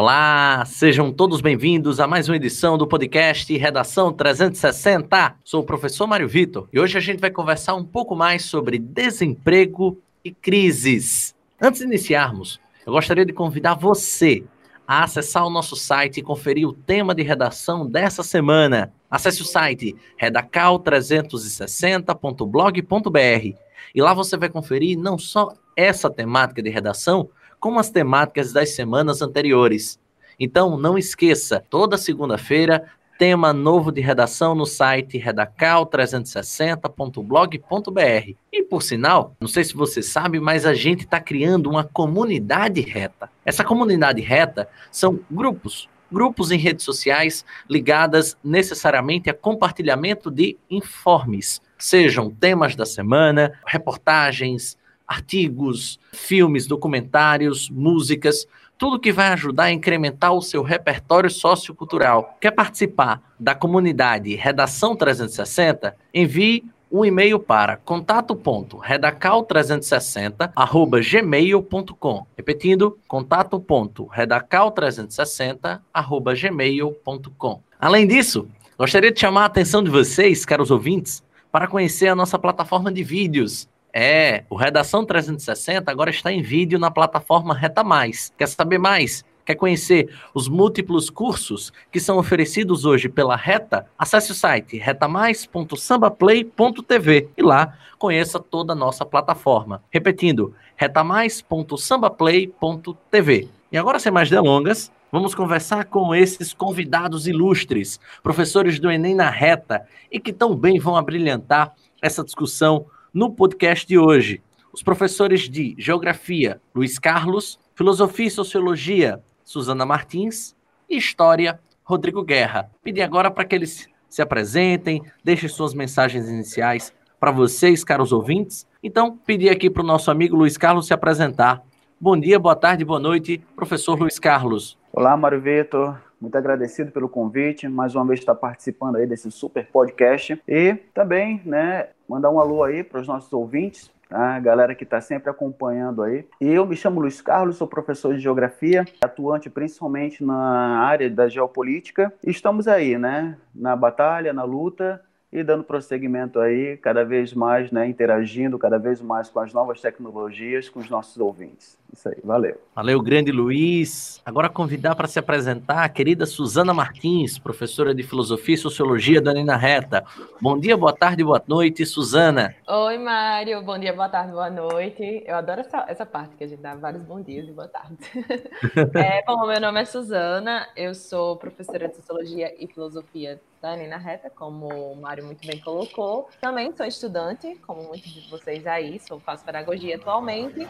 Olá, sejam todos bem-vindos a mais uma edição do podcast Redação 360. Sou o professor Mário Vitor e hoje a gente vai conversar um pouco mais sobre desemprego e crises. Antes de iniciarmos, eu gostaria de convidar você a acessar o nosso site e conferir o tema de redação dessa semana. Acesse o site redacal360.blog.br e lá você vai conferir não só essa temática de redação, como as temáticas das semanas anteriores. Então, não esqueça, toda segunda-feira, tema novo de redação no site redacal360.blog.br. E por sinal, não sei se você sabe, mas a gente está criando uma comunidade reta. Essa comunidade reta são grupos, grupos em redes sociais ligadas necessariamente a compartilhamento de informes, sejam temas da semana, reportagens, artigos, filmes, documentários, músicas, tudo que vai ajudar a incrementar o seu repertório sociocultural. Quer participar da comunidade Redação 360? Envie um e-mail para contato.redacal360@gmail.com. Repetindo, contato.redacal360@gmail.com. Além disso, gostaria de chamar a atenção de vocês, caros ouvintes, para conhecer a nossa plataforma de vídeos é, o Redação 360 agora está em vídeo na plataforma Reta Mais. Quer saber mais? Quer conhecer os múltiplos cursos que são oferecidos hoje pela Reta? Acesse o site retamais.sambaplay.tv e lá conheça toda a nossa plataforma. Repetindo, retamais.sambaplay.tv. E agora, sem mais delongas, Vamos conversar com esses convidados ilustres, professores do Enem na Reta, e que tão bem vão abrilhantar essa discussão no podcast de hoje, os professores de Geografia, Luiz Carlos, Filosofia e Sociologia, Suzana Martins e História, Rodrigo Guerra. Pedi agora para que eles se apresentem, deixem suas mensagens iniciais para vocês, caros ouvintes. Então, pedi aqui para o nosso amigo Luiz Carlos se apresentar. Bom dia, boa tarde, boa noite, professor Luiz Carlos. Olá, Mário Vitor. Muito agradecido pelo convite, mais uma vez estar participando aí desse super podcast. E também, né, mandar um alô aí para os nossos ouvintes, tá? a galera que está sempre acompanhando aí. Eu me chamo Luiz Carlos, sou professor de geografia, atuante principalmente na área da geopolítica. Estamos aí, né, na batalha, na luta, e dando prosseguimento aí, cada vez mais, né, interagindo cada vez mais com as novas tecnologias, com os nossos ouvintes. Isso aí, valeu. Valeu, grande Luiz. Agora convidar para se apresentar a querida Suzana Martins, professora de Filosofia e Sociologia da Nina Reta. Bom dia, boa tarde, boa noite, Suzana. Oi, Mário. Bom dia, boa tarde, boa noite. Eu adoro essa, essa parte que a gente dá vários bons dias e boa tarde. é, bom, meu nome é Suzana, eu sou professora de Sociologia e Filosofia da Nina Reta, como o Mário muito bem colocou. Também sou estudante, como muitos de vocês aí, sou, faço pedagogia atualmente.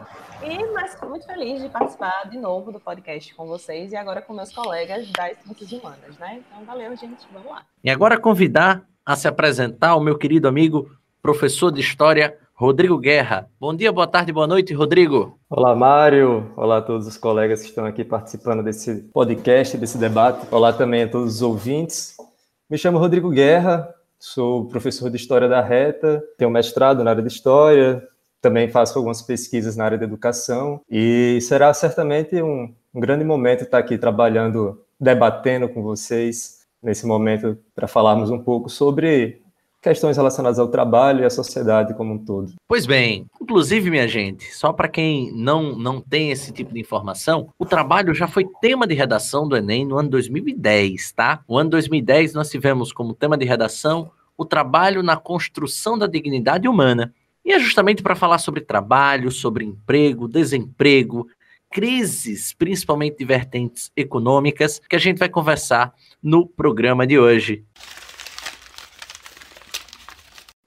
E, mas estou muito feliz de participar de novo do podcast com vocês e agora com meus colegas das Ciências Humanas, né? Então, valeu, gente, vamos lá. E agora convidar a se apresentar o meu querido amigo, professor de História, Rodrigo Guerra. Bom dia, boa tarde, boa noite, Rodrigo. Olá, Mário. Olá a todos os colegas que estão aqui participando desse podcast, desse debate. Olá também a todos os ouvintes. Me chamo Rodrigo Guerra, sou professor de História da Reta, tenho mestrado na área de História, também faço algumas pesquisas na área de educação e será certamente um, um grande momento estar aqui trabalhando, debatendo com vocês nesse momento para falarmos um pouco sobre questões relacionadas ao trabalho e à sociedade como um todo. Pois bem, inclusive, minha gente, só para quem não, não tem esse tipo de informação, o trabalho já foi tema de redação do Enem no ano 2010, tá? O ano 2010 nós tivemos como tema de redação o trabalho na construção da dignidade humana. E é justamente para falar sobre trabalho, sobre emprego, desemprego, crises, principalmente de vertentes econômicas, que a gente vai conversar no programa de hoje.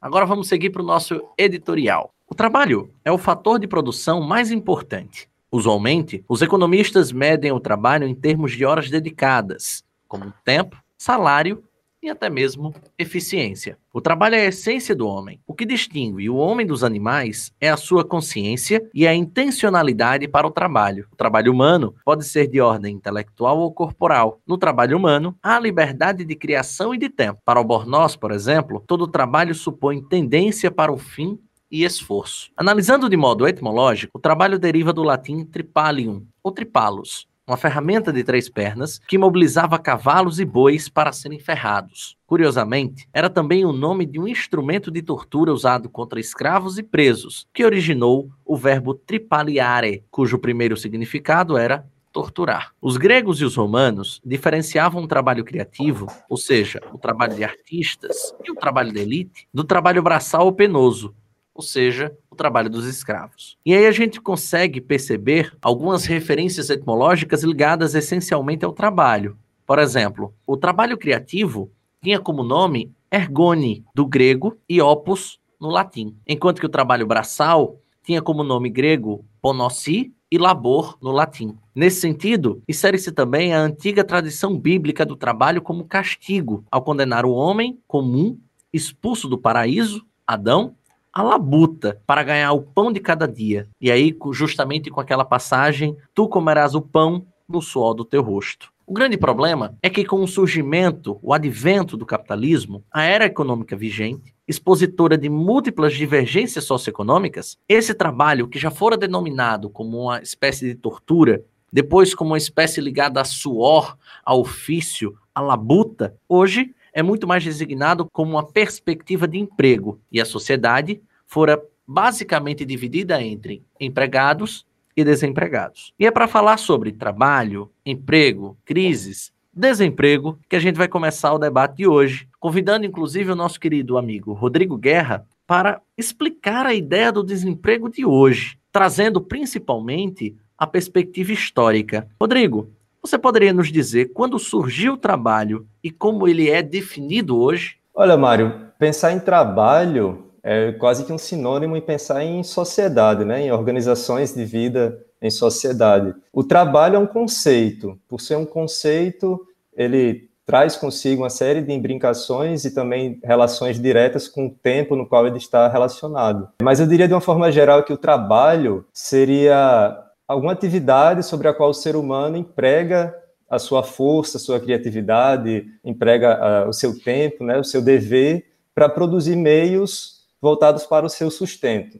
Agora vamos seguir para o nosso editorial. O trabalho é o fator de produção mais importante. Usualmente, os economistas medem o trabalho em termos de horas dedicadas, como tempo, salário e até mesmo eficiência. O trabalho é a essência do homem. O que distingue o homem dos animais é a sua consciência e a intencionalidade para o trabalho. O trabalho humano pode ser de ordem intelectual ou corporal. No trabalho humano, há liberdade de criação e de tempo. Para o Bornós, por exemplo, todo trabalho supõe tendência para o fim e esforço. Analisando de modo etimológico, o trabalho deriva do latim tripalium, ou tripalus, uma ferramenta de três pernas que mobilizava cavalos e bois para serem ferrados. Curiosamente, era também o nome de um instrumento de tortura usado contra escravos e presos, que originou o verbo tripaliare, cujo primeiro significado era torturar. Os gregos e os romanos diferenciavam o trabalho criativo, ou seja, o trabalho de artistas e o trabalho de elite, do trabalho braçal ou penoso, ou seja, o trabalho dos escravos. E aí a gente consegue perceber algumas referências etimológicas ligadas essencialmente ao trabalho. Por exemplo, o trabalho criativo tinha como nome ergone, do grego, e opus, no latim, enquanto que o trabalho braçal tinha como nome grego ponossi, e labor no latim. Nesse sentido, insere-se também a antiga tradição bíblica do trabalho como castigo, ao condenar o homem comum, expulso do paraíso, Adão, à labuta para ganhar o pão de cada dia. E aí, justamente com aquela passagem, tu comerás o pão no suor do teu rosto. O grande problema é que, com o surgimento, o advento do capitalismo, a era econômica vigente, expositora de múltiplas divergências socioeconômicas, esse trabalho, que já fora denominado como uma espécie de tortura, depois como uma espécie ligada a suor, a ofício, a labuta, hoje é muito mais designado como uma perspectiva de emprego, e a sociedade fora basicamente dividida entre empregados e desempregados. E é para falar sobre trabalho, emprego, crises, desemprego que a gente vai começar o debate de hoje, convidando inclusive o nosso querido amigo Rodrigo Guerra para explicar a ideia do desemprego de hoje, trazendo principalmente a perspectiva histórica. Rodrigo, você poderia nos dizer quando surgiu o trabalho e como ele é definido hoje? Olha, Mário, pensar em trabalho é quase que um sinônimo em pensar em sociedade, né? em organizações de vida em sociedade. O trabalho é um conceito. Por ser um conceito, ele traz consigo uma série de imbricações e também relações diretas com o tempo no qual ele está relacionado. Mas eu diria de uma forma geral que o trabalho seria alguma atividade sobre a qual o ser humano emprega a sua força, a sua criatividade, emprega uh, o seu tempo, né, o seu dever para produzir meios voltados para o seu sustento.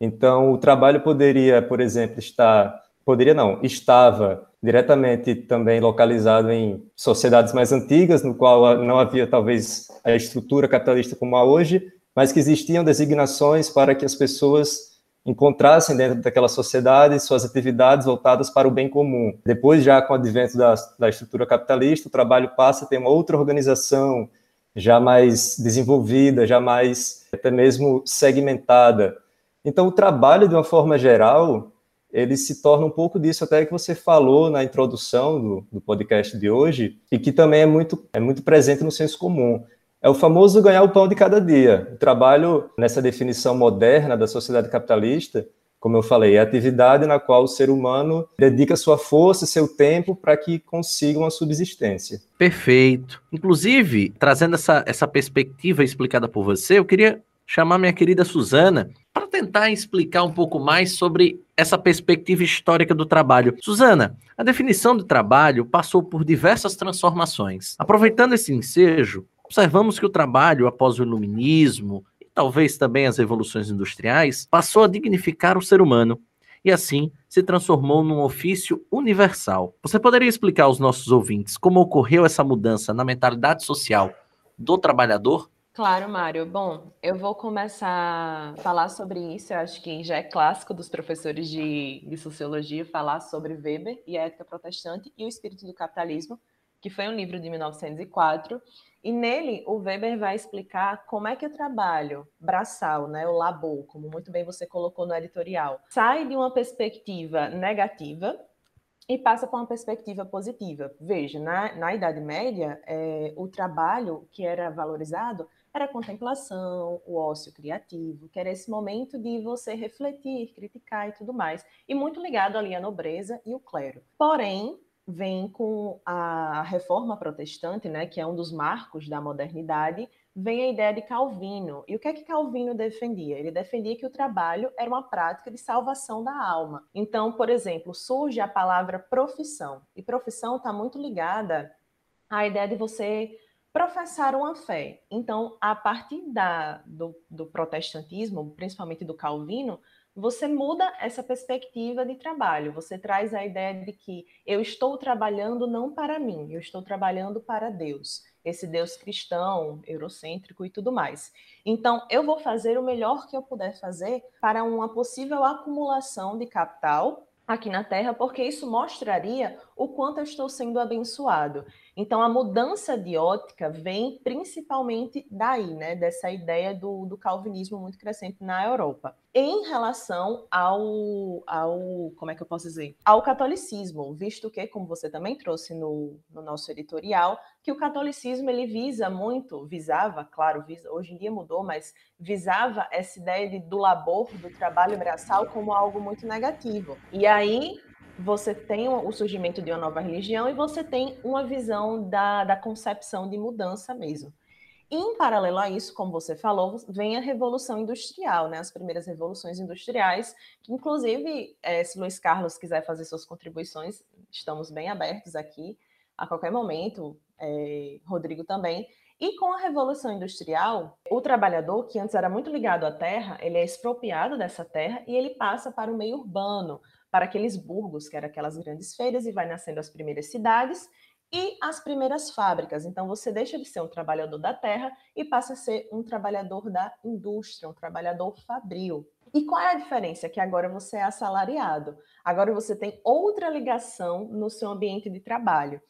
Então, o trabalho poderia, por exemplo, estar, poderia não, estava diretamente também localizado em sociedades mais antigas, no qual não havia talvez a estrutura capitalista como há hoje, mas que existiam designações para que as pessoas encontrassem dentro daquela sociedade suas atividades voltadas para o bem comum. Depois, já com o advento da, da estrutura capitalista, o trabalho passa a ter uma outra organização, já mais desenvolvida, já mais até mesmo segmentada. Então, o trabalho, de uma forma geral, ele se torna um pouco disso até que você falou na introdução do, do podcast de hoje, e que também é muito, é muito presente no senso comum. É o famoso ganhar o pão de cada dia. O trabalho, nessa definição moderna da sociedade capitalista, como eu falei, é a atividade na qual o ser humano dedica sua força, seu tempo para que consiga uma subsistência. Perfeito. Inclusive, trazendo essa, essa perspectiva explicada por você, eu queria chamar minha querida Suzana para tentar explicar um pouco mais sobre essa perspectiva histórica do trabalho. Suzana, a definição do trabalho passou por diversas transformações. Aproveitando esse ensejo, observamos que o trabalho após o iluminismo, talvez também as revoluções industriais, passou a dignificar o ser humano e assim se transformou num ofício universal. Você poderia explicar aos nossos ouvintes como ocorreu essa mudança na mentalidade social do trabalhador? Claro, Mário. Bom, eu vou começar a falar sobre isso. Eu acho que já é clássico dos professores de, de sociologia falar sobre Weber e a ética protestante e o espírito do capitalismo, que foi um livro de 1904 e nele, o Weber vai explicar como é que o trabalho braçal, né, o labor, como muito bem você colocou no editorial, sai de uma perspectiva negativa e passa para uma perspectiva positiva. Veja, na, na Idade Média, é, o trabalho que era valorizado era a contemplação, o ócio criativo, que era esse momento de você refletir, criticar e tudo mais, e muito ligado ali à nobreza e o clero. Porém, vem com a reforma protestante, né, que é um dos marcos da modernidade, vem a ideia de Calvino. E o que é que Calvino defendia? Ele defendia que o trabalho era uma prática de salvação da alma. Então, por exemplo, surge a palavra profissão. E profissão está muito ligada à ideia de você professar uma fé. Então, a partir da, do, do protestantismo, principalmente do Calvino, você muda essa perspectiva de trabalho. Você traz a ideia de que eu estou trabalhando não para mim, eu estou trabalhando para Deus, esse Deus cristão, eurocêntrico e tudo mais. Então, eu vou fazer o melhor que eu puder fazer para uma possível acumulação de capital aqui na Terra, porque isso mostraria o quanto eu estou sendo abençoado. Então, a mudança de ótica vem principalmente daí, né, dessa ideia do, do calvinismo muito crescente na Europa. Em relação ao, ao, como é que eu posso dizer, ao catolicismo, visto que, como você também trouxe no, no nosso editorial, que o catolicismo ele visa muito, visava, claro, visa, hoje em dia mudou, mas visava essa ideia de, do labor, do trabalho braçal como algo muito negativo. E aí você tem o surgimento de uma nova religião e você tem uma visão da, da concepção de mudança mesmo. E, em paralelo a isso, como você falou, vem a Revolução Industrial, né? as primeiras revoluções industriais, que inclusive, é, se Luiz Carlos quiser fazer suas contribuições, estamos bem abertos aqui a qualquer momento, é, Rodrigo também. E com a Revolução Industrial, o trabalhador, que antes era muito ligado à terra, ele é expropriado dessa terra e ele passa para o meio urbano, para aqueles burgos, que eram aquelas grandes feiras, e vai nascendo as primeiras cidades e as primeiras fábricas. Então, você deixa de ser um trabalhador da terra e passa a ser um trabalhador da indústria, um trabalhador fabril. E qual é a diferença? Que agora você é assalariado. Agora você tem outra ligação no seu ambiente de trabalho.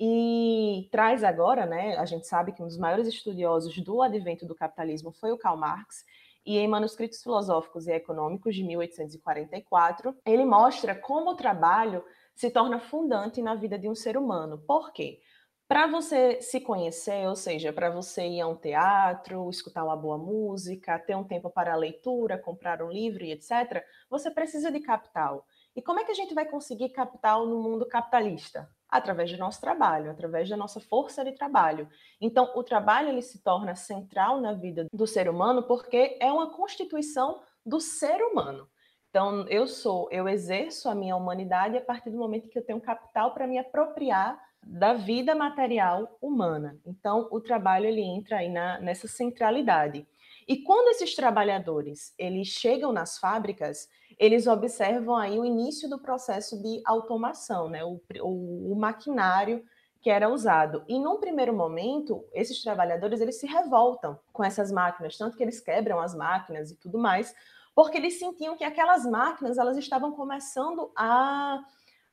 E traz agora, né? A gente sabe que um dos maiores estudiosos do advento do capitalismo foi o Karl Marx, e em Manuscritos Filosóficos e Econômicos, de 1844, ele mostra como o trabalho se torna fundante na vida de um ser humano. Por quê? Para você se conhecer, ou seja, para você ir a um teatro, escutar uma boa música, ter um tempo para a leitura, comprar um livro e etc., você precisa de capital. E como é que a gente vai conseguir capital no mundo capitalista? Através do nosso trabalho, através da nossa força de trabalho. Então, o trabalho ele se torna central na vida do ser humano porque é uma constituição do ser humano. Então, eu sou, eu exerço a minha humanidade a partir do momento que eu tenho capital para me apropriar da vida material humana. Então, o trabalho ele entra aí na, nessa centralidade. E quando esses trabalhadores eles chegam nas fábricas, eles observam aí o início do processo de automação, né? o, o, o maquinário que era usado. E num primeiro momento, esses trabalhadores eles se revoltam com essas máquinas, tanto que eles quebram as máquinas e tudo mais, porque eles sentiam que aquelas máquinas elas estavam começando a,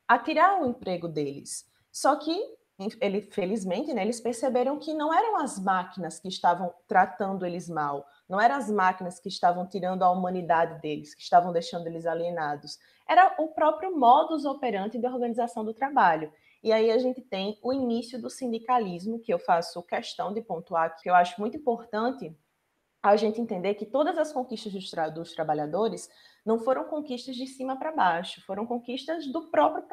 a tirar o emprego deles. Só que ele, felizmente, né, eles perceberam que não eram as máquinas que estavam tratando eles mal, não eram as máquinas que estavam tirando a humanidade deles, que estavam deixando eles alienados. Era o próprio modus operandi da organização do trabalho. E aí a gente tem o início do sindicalismo, que eu faço questão de pontuar, que eu acho muito importante a gente entender que todas as conquistas dos, tra dos trabalhadores não foram conquistas de cima para baixo, foram conquistas do próprio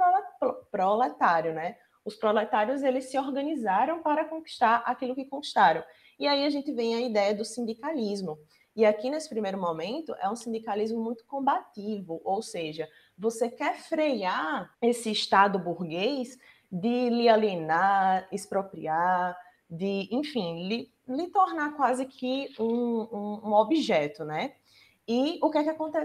proletário, né? Os proletários eles se organizaram para conquistar aquilo que conquistaram. E aí a gente vem a ideia do sindicalismo. E aqui, nesse primeiro momento, é um sindicalismo muito combativo, ou seja, você quer frear esse Estado burguês de lhe alienar, expropriar, de, enfim, lhe, lhe tornar quase que um, um, um objeto, né? E o que é que aconte...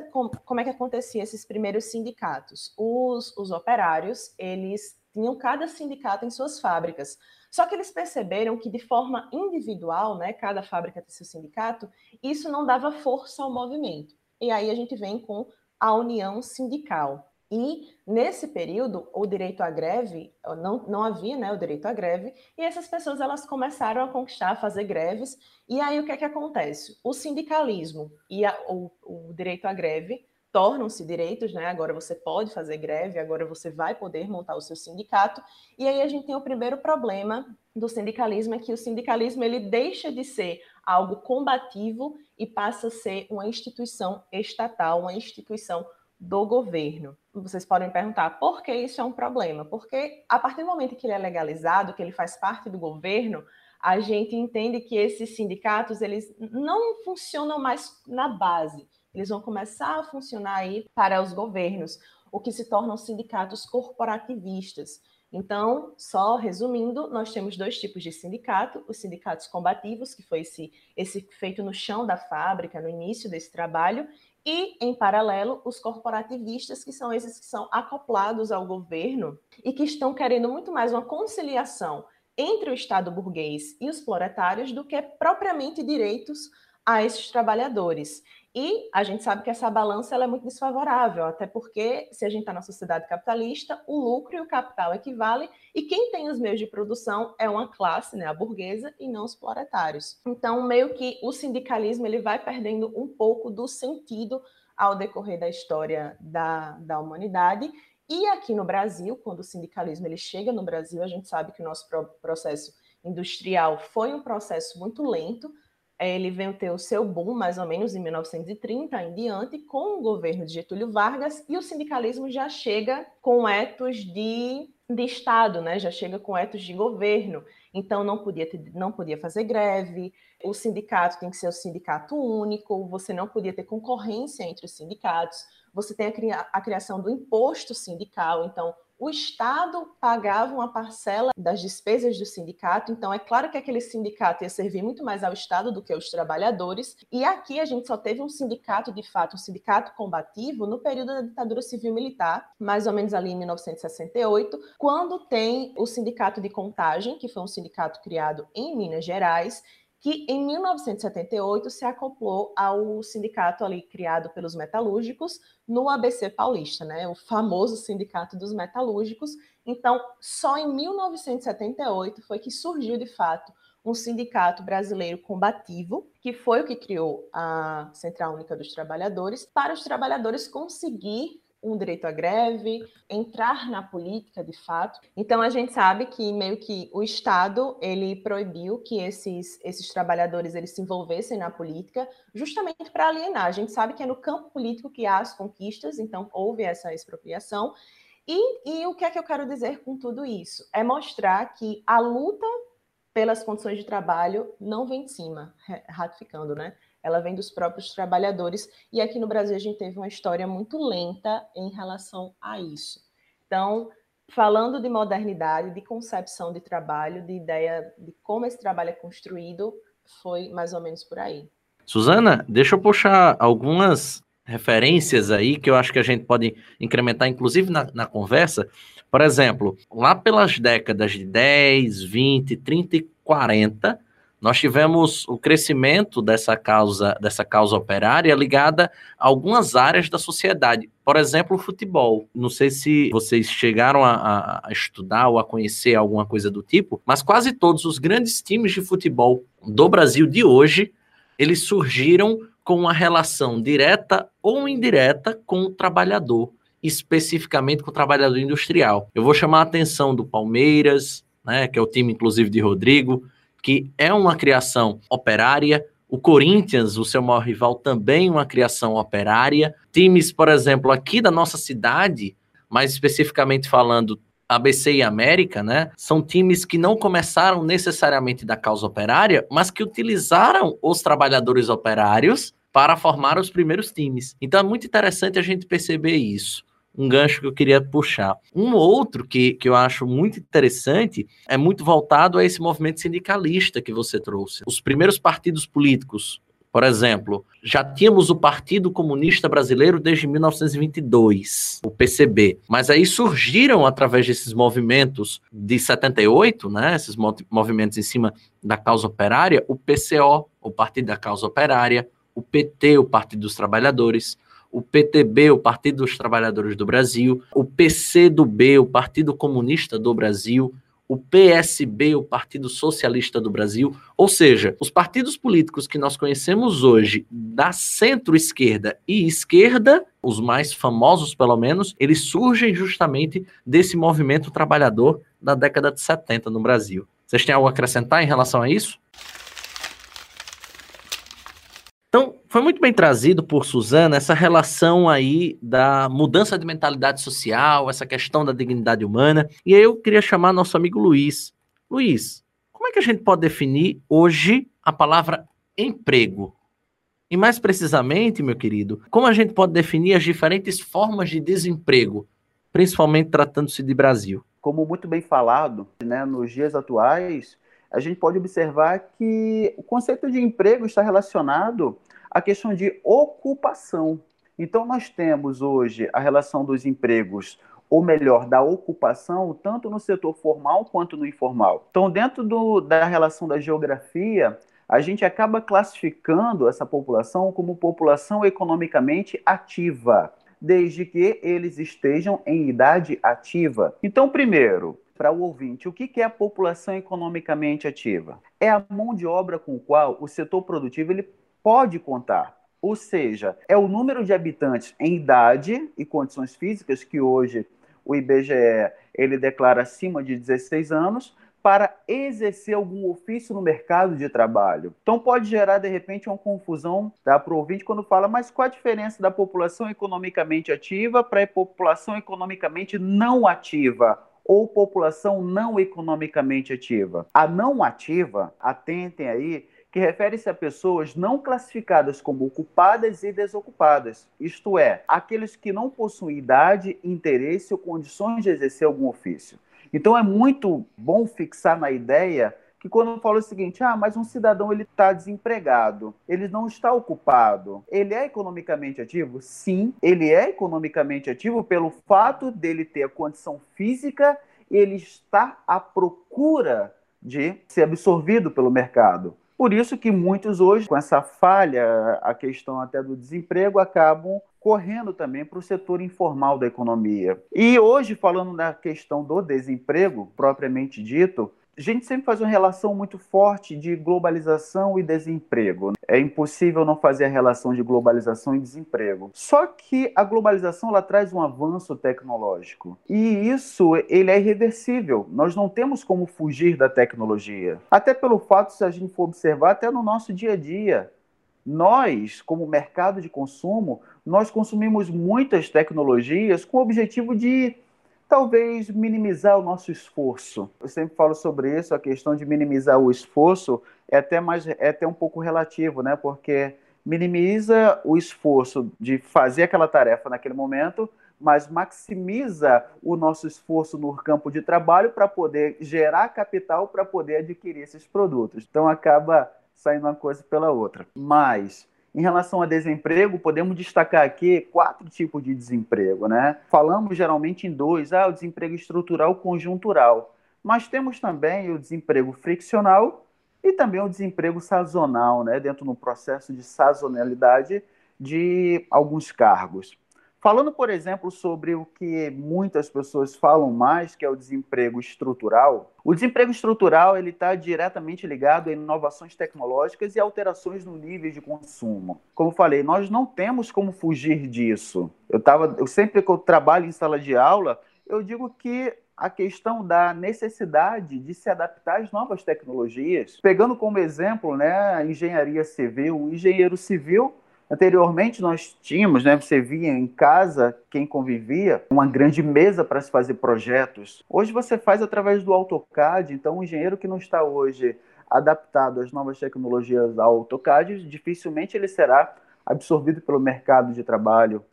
como é que acontecia esses primeiros sindicatos? Os, os operários, eles tinham cada sindicato em suas fábricas. Só que eles perceberam que, de forma individual, né, cada fábrica tem seu sindicato, isso não dava força ao movimento. E aí a gente vem com a união sindical. E nesse período, o direito à greve, não, não havia né, o direito à greve, e essas pessoas elas começaram a conquistar, a fazer greves. E aí o que é que acontece? O sindicalismo e a, o, o direito à greve tornam-se direitos, né? Agora você pode fazer greve, agora você vai poder montar o seu sindicato. E aí a gente tem o primeiro problema do sindicalismo é que o sindicalismo ele deixa de ser algo combativo e passa a ser uma instituição estatal, uma instituição do governo. Vocês podem perguntar por que isso é um problema? Porque a partir do momento que ele é legalizado, que ele faz parte do governo, a gente entende que esses sindicatos eles não funcionam mais na base eles vão começar a funcionar aí para os governos, o que se tornam sindicatos corporativistas. Então, só resumindo, nós temos dois tipos de sindicato: os sindicatos combativos, que foi esse, esse feito no chão da fábrica, no início desse trabalho, e, em paralelo, os corporativistas, que são esses que são acoplados ao governo e que estão querendo muito mais uma conciliação entre o Estado burguês e os proletários do que propriamente direitos a esses trabalhadores. E a gente sabe que essa balança é muito desfavorável, até porque, se a gente está na sociedade capitalista, o lucro e o capital equivalem, e quem tem os meios de produção é uma classe, né, a burguesa, e não os proletários. Então, meio que o sindicalismo ele vai perdendo um pouco do sentido ao decorrer da história da, da humanidade. E aqui no Brasil, quando o sindicalismo ele chega no Brasil, a gente sabe que o nosso processo industrial foi um processo muito lento, ele veio ter o seu boom mais ou menos em 1930 em diante, com o governo de Getúlio Vargas, e o sindicalismo já chega com etos de, de Estado, né? já chega com etos de governo. Então não podia, ter, não podia fazer greve, o sindicato tem que ser o sindicato único, você não podia ter concorrência entre os sindicatos, você tem a, a criação do imposto sindical, então o Estado pagava uma parcela das despesas do sindicato, então é claro que aquele sindicato ia servir muito mais ao Estado do que aos trabalhadores, e aqui a gente só teve um sindicato, de fato, um sindicato combativo no período da ditadura civil-militar, mais ou menos ali em 1968, quando tem o sindicato de contagem, que foi um sindicato criado em Minas Gerais, que em 1978 se acoplou ao sindicato ali criado pelos metalúrgicos no ABC Paulista, né? O famoso sindicato dos metalúrgicos. Então, só em 1978 foi que surgiu de fato um sindicato brasileiro combativo, que foi o que criou a Central Única dos Trabalhadores, para os trabalhadores conseguir um direito à greve, entrar na política de fato. Então a gente sabe que meio que o Estado ele proibiu que esses, esses trabalhadores eles se envolvessem na política, justamente para alienar. A gente sabe que é no campo político que há as conquistas, então houve essa expropriação. E, e o que é que eu quero dizer com tudo isso? É mostrar que a luta pelas condições de trabalho não vem de cima, ratificando, né? Ela vem dos próprios trabalhadores. E aqui no Brasil a gente teve uma história muito lenta em relação a isso. Então, falando de modernidade, de concepção de trabalho, de ideia de como esse trabalho é construído, foi mais ou menos por aí. Suzana, deixa eu puxar algumas referências aí que eu acho que a gente pode incrementar, inclusive na, na conversa. Por exemplo, lá pelas décadas de 10, 20, 30 e 40, nós tivemos o crescimento dessa causa, dessa causa operária ligada a algumas áreas da sociedade. Por exemplo, o futebol. Não sei se vocês chegaram a, a, estudar ou a conhecer alguma coisa do tipo, mas quase todos os grandes times de futebol do Brasil de hoje, eles surgiram com uma relação direta ou indireta com o trabalhador, especificamente com o trabalhador industrial. Eu vou chamar a atenção do Palmeiras, né, que é o time inclusive de Rodrigo, que é uma criação operária. O Corinthians, o seu maior rival, também uma criação operária. Times, por exemplo, aqui da nossa cidade, mais especificamente falando, ABC e América, né? São times que não começaram necessariamente da causa operária, mas que utilizaram os trabalhadores operários para formar os primeiros times. Então é muito interessante a gente perceber isso um gancho que eu queria puxar. Um outro que, que eu acho muito interessante é muito voltado a esse movimento sindicalista que você trouxe. Os primeiros partidos políticos, por exemplo, já tínhamos o Partido Comunista Brasileiro desde 1922, o PCB. Mas aí surgiram, através desses movimentos de 78, né, esses movimentos em cima da causa operária, o PCO, o Partido da Causa Operária, o PT, o Partido dos Trabalhadores, o PTB, o Partido dos Trabalhadores do Brasil, o PCdoB, o Partido Comunista do Brasil, o PSB, o Partido Socialista do Brasil, ou seja, os partidos políticos que nós conhecemos hoje da centro-esquerda e esquerda, os mais famosos pelo menos, eles surgem justamente desse movimento trabalhador da década de 70 no Brasil. Vocês têm algo a acrescentar em relação a isso? Então, foi muito bem trazido por Suzana essa relação aí da mudança de mentalidade social, essa questão da dignidade humana. E aí eu queria chamar nosso amigo Luiz. Luiz, como é que a gente pode definir hoje a palavra emprego? E mais precisamente, meu querido, como a gente pode definir as diferentes formas de desemprego, principalmente tratando-se de Brasil? Como muito bem falado, né, nos dias atuais, a gente pode observar que o conceito de emprego está relacionado à questão de ocupação. Então, nós temos hoje a relação dos empregos ou melhor, da ocupação, tanto no setor formal quanto no informal. Então, dentro do, da relação da geografia, a gente acaba classificando essa população como população economicamente ativa, desde que eles estejam em idade ativa. Então, primeiro, para o ouvinte, o que é a população economicamente ativa? É a mão de obra com a qual o setor produtivo ele pode contar. Ou seja, é o número de habitantes em idade e condições físicas que hoje o IBGE ele declara acima de 16 anos para exercer algum ofício no mercado de trabalho. Então pode gerar de repente uma confusão tá, para o ouvinte quando fala, mas qual a diferença da população economicamente ativa para a população economicamente não ativa? Ou população não economicamente ativa. A não ativa, atentem aí, que refere-se a pessoas não classificadas como ocupadas e desocupadas, isto é, aqueles que não possuem idade, interesse ou condições de exercer algum ofício. Então é muito bom fixar na ideia que quando eu falo o seguinte, ah, mas um cidadão ele está desempregado, ele não está ocupado, ele é economicamente ativo? Sim, ele é economicamente ativo pelo fato dele ter a condição física ele estar à procura de ser absorvido pelo mercado. Por isso que muitos hoje, com essa falha, a questão até do desemprego, acabam correndo também para o setor informal da economia. E hoje, falando da questão do desemprego, propriamente dito, a gente sempre faz uma relação muito forte de globalização e desemprego. É impossível não fazer a relação de globalização e desemprego. Só que a globalização ela traz um avanço tecnológico e isso ele é irreversível. Nós não temos como fugir da tecnologia. Até pelo fato, se a gente for observar, até no nosso dia a dia, nós, como mercado de consumo, nós consumimos muitas tecnologias com o objetivo de talvez minimizar o nosso esforço. Eu sempre falo sobre isso, a questão de minimizar o esforço é até mais é até um pouco relativo, né? Porque minimiza o esforço de fazer aquela tarefa naquele momento, mas maximiza o nosso esforço no campo de trabalho para poder gerar capital para poder adquirir esses produtos. Então acaba saindo uma coisa pela outra. Mas em relação a desemprego, podemos destacar aqui quatro tipos de desemprego, né? Falamos geralmente em dois, ah, o desemprego estrutural conjuntural, mas temos também o desemprego friccional e também o desemprego sazonal, né? Dentro do processo de sazonalidade de alguns cargos. Falando, por exemplo, sobre o que muitas pessoas falam mais, que é o desemprego estrutural. O desemprego estrutural ele está diretamente ligado a inovações tecnológicas e alterações no nível de consumo. Como falei, nós não temos como fugir disso. Eu tava, eu sempre que eu trabalho em sala de aula, eu digo que a questão da necessidade de se adaptar às novas tecnologias. Pegando como exemplo, né, a engenharia civil, o engenheiro civil Anteriormente nós tínhamos, né, você via em casa, quem convivia, uma grande mesa para se fazer projetos. Hoje você faz através do AutoCAD, então o engenheiro que não está hoje adaptado às novas tecnologias ao AutoCAD, dificilmente ele será absorvido pelo mercado de trabalho.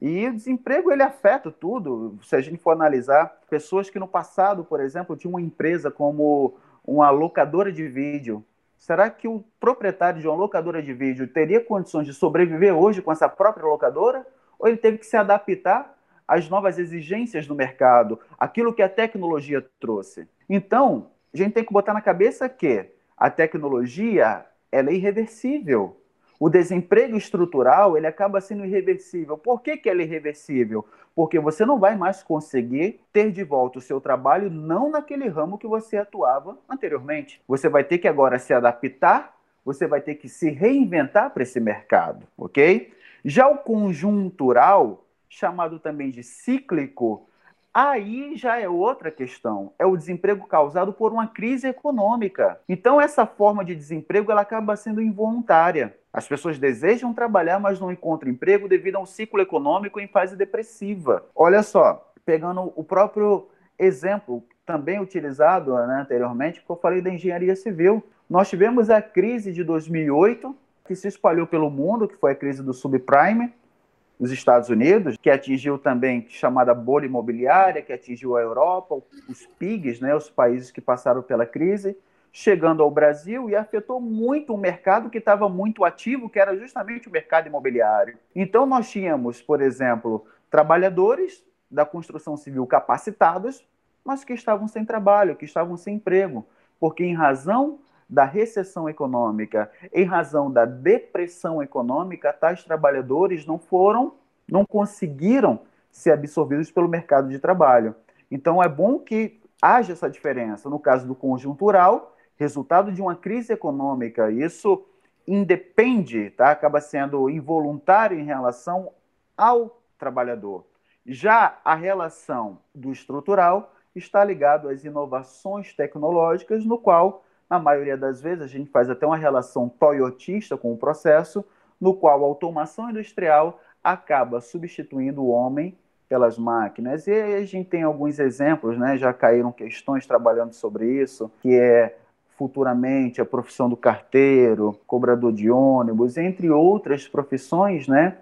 E o desemprego ele afeta tudo. Se a gente for analisar, pessoas que no passado, por exemplo, tinham uma empresa como uma locadora de vídeo, Será que o proprietário de uma locadora de vídeo teria condições de sobreviver hoje com essa própria locadora? Ou ele teve que se adaptar às novas exigências do mercado, aquilo que a tecnologia trouxe? Então, a gente tem que botar na cabeça que a tecnologia ela é irreversível. O desemprego estrutural ele acaba sendo irreversível. Por que, que ele é irreversível? Porque você não vai mais conseguir ter de volta o seu trabalho não naquele ramo que você atuava anteriormente. Você vai ter que agora se adaptar, você vai ter que se reinventar para esse mercado, ok? Já o conjuntural, chamado também de cíclico, Aí já é outra questão, é o desemprego causado por uma crise econômica. Então essa forma de desemprego ela acaba sendo involuntária. As pessoas desejam trabalhar, mas não encontram emprego devido a um ciclo econômico em fase depressiva. Olha só, pegando o próprio exemplo também utilizado né, anteriormente, que eu falei da engenharia civil. Nós tivemos a crise de 2008, que se espalhou pelo mundo, que foi a crise do subprime, nos Estados Unidos, que atingiu também chamada bolha imobiliária, que atingiu a Europa, os PIGs, né, os países que passaram pela crise. chegando ao Brasil e afetou muito o mercado que estava muito ativo, que era justamente o mercado imobiliário. Então, nós tínhamos, por exemplo, trabalhadores da construção civil capacitados, mas que estavam sem trabalho, que estavam sem emprego, porque em razão da recessão econômica, em razão da depressão econômica, tais trabalhadores não foram, não conseguiram ser absorvidos pelo mercado de trabalho. Então é bom que haja essa diferença. No caso do conjuntural, resultado de uma crise econômica, isso independe, tá? acaba sendo involuntário em relação ao trabalhador. Já a relação do estrutural está ligado às inovações tecnológicas, no qual, na maioria das vezes, a gente faz até uma relação toyotista com o processo, no qual a automação industrial acaba substituindo o homem pelas máquinas. E a gente tem alguns exemplos, né? já caíram questões trabalhando sobre isso, que é futuramente a profissão do carteiro, cobrador de ônibus, entre outras profissões, né?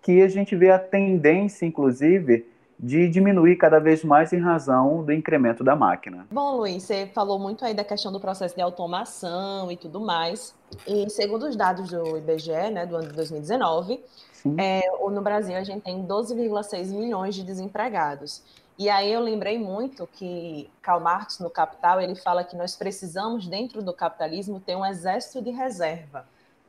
que a gente vê a tendência, inclusive, de diminuir cada vez mais em razão do incremento da máquina. Bom, Luiz, você falou muito aí da questão do processo de automação e tudo mais. E segundo os dados do IBGE, né, do ano de 2019, é, no Brasil a gente tem 12,6 milhões de desempregados. E aí eu lembrei muito que Karl Marx, no Capital, ele fala que nós precisamos, dentro do capitalismo, ter um exército de reserva.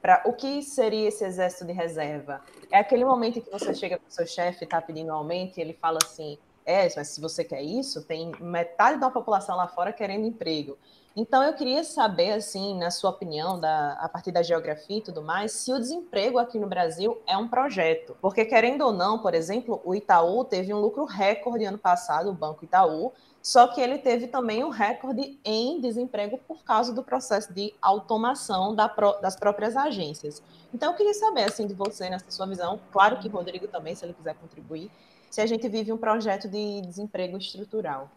Pra, o que seria esse exército de reserva? É aquele momento em que você chega para o seu chefe está pedindo um aumento e ele fala assim: é, mas se você quer isso, tem metade da população lá fora querendo emprego. Então eu queria saber, assim, na sua opinião, da, a partir da geografia e tudo mais, se o desemprego aqui no Brasil é um projeto. Porque, querendo ou não, por exemplo, o Itaú teve um lucro recorde ano passado, o Banco Itaú, só que ele teve também um recorde em desemprego por causa do processo de automação da das próprias agências. Então, eu queria saber, assim, de você, nessa sua visão, claro que Rodrigo também, se ele quiser contribuir, se a gente vive um projeto de desemprego estrutural.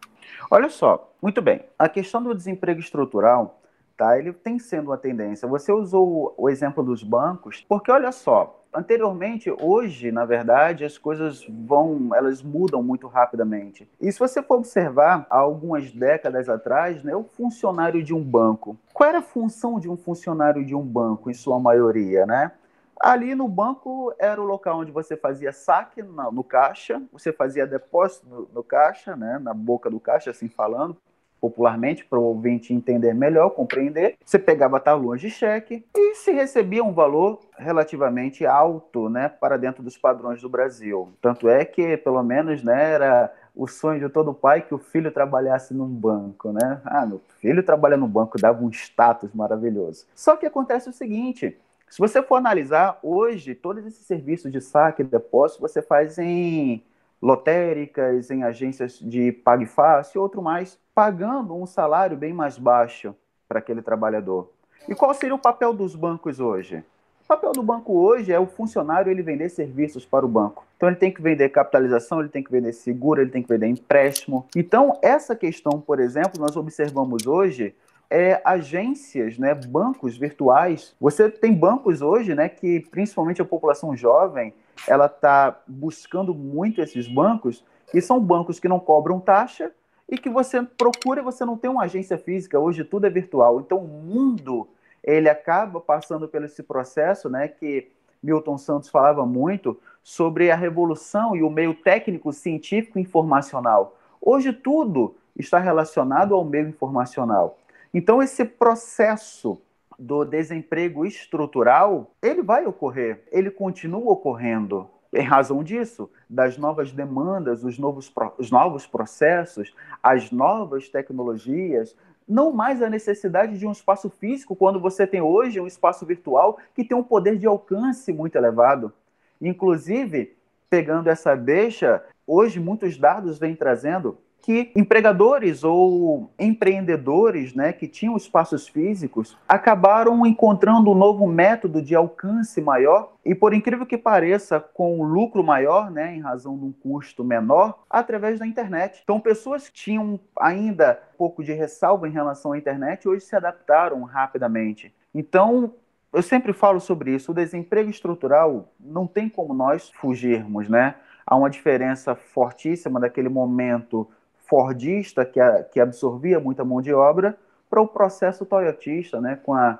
Olha só, muito bem. A questão do desemprego estrutural, tá? Ele tem sendo uma tendência. Você usou o exemplo dos bancos, porque olha só, anteriormente, hoje, na verdade, as coisas vão, elas mudam muito rapidamente. E se você for observar, há algumas décadas atrás, né, o funcionário de um banco. Qual era a função de um funcionário de um banco, em sua maioria, né? Ali no banco era o local onde você fazia saque no, no caixa, você fazia depósito no, no, caixa, né, na boca do caixa, assim falando, popularmente, para o ouvinte entender melhor, compreender. Você pegava talões de cheque e se recebia um valor relativamente alto né, para dentro dos padrões do Brasil. Tanto é que, pelo menos, né, era o sonho de todo pai que o filho trabalhasse num banco, né? Ah, meu filho trabalha no banco, dava um status maravilhoso. Só que acontece o seguinte, se você for analisar, hoje, todos esses serviços de saque e depósito você faz em lotéricas, em agências de pague fácil outro mais, pagando um salário bem mais baixo para aquele trabalhador. E qual seria o papel dos bancos hoje? O papel do banco hoje é o funcionário ele vender serviços para o banco. Então ele tem que vender capitalização, ele tem que vender seguro, ele tem que vender empréstimo. Então essa questão, por exemplo, nós observamos hoje é, agências, né, bancos virtuais. Você tem bancos hoje, né, que principalmente a população jovem, ela está buscando muito esses bancos, e são bancos que não cobram taxa e que você procura, você não tem uma agência física. Hoje tudo é virtual. Então o mundo ele acaba passando pelo esse processo, né, que Milton Santos falava muito sobre a revolução e o meio técnico, científico, informacional. Hoje tudo está relacionado ao meio informacional. Então, esse processo do desemprego estrutural, ele vai ocorrer, ele continua ocorrendo. Em razão disso, das novas demandas, os novos, os novos processos, as novas tecnologias, não mais a necessidade de um espaço físico, quando você tem hoje um espaço virtual que tem um poder de alcance muito elevado. Inclusive, pegando essa deixa, hoje muitos dados vêm trazendo que empregadores ou empreendedores né, que tinham espaços físicos acabaram encontrando um novo método de alcance maior e, por incrível que pareça, com um lucro maior, né, em razão de um custo menor, através da internet. Então, pessoas que tinham ainda um pouco de ressalva em relação à internet hoje se adaptaram rapidamente. Então, eu sempre falo sobre isso. O desemprego estrutural não tem como nós fugirmos, né? Há uma diferença fortíssima daquele momento Fordista, que, a, que absorvia muita mão de obra, para o processo toyotista, né, com a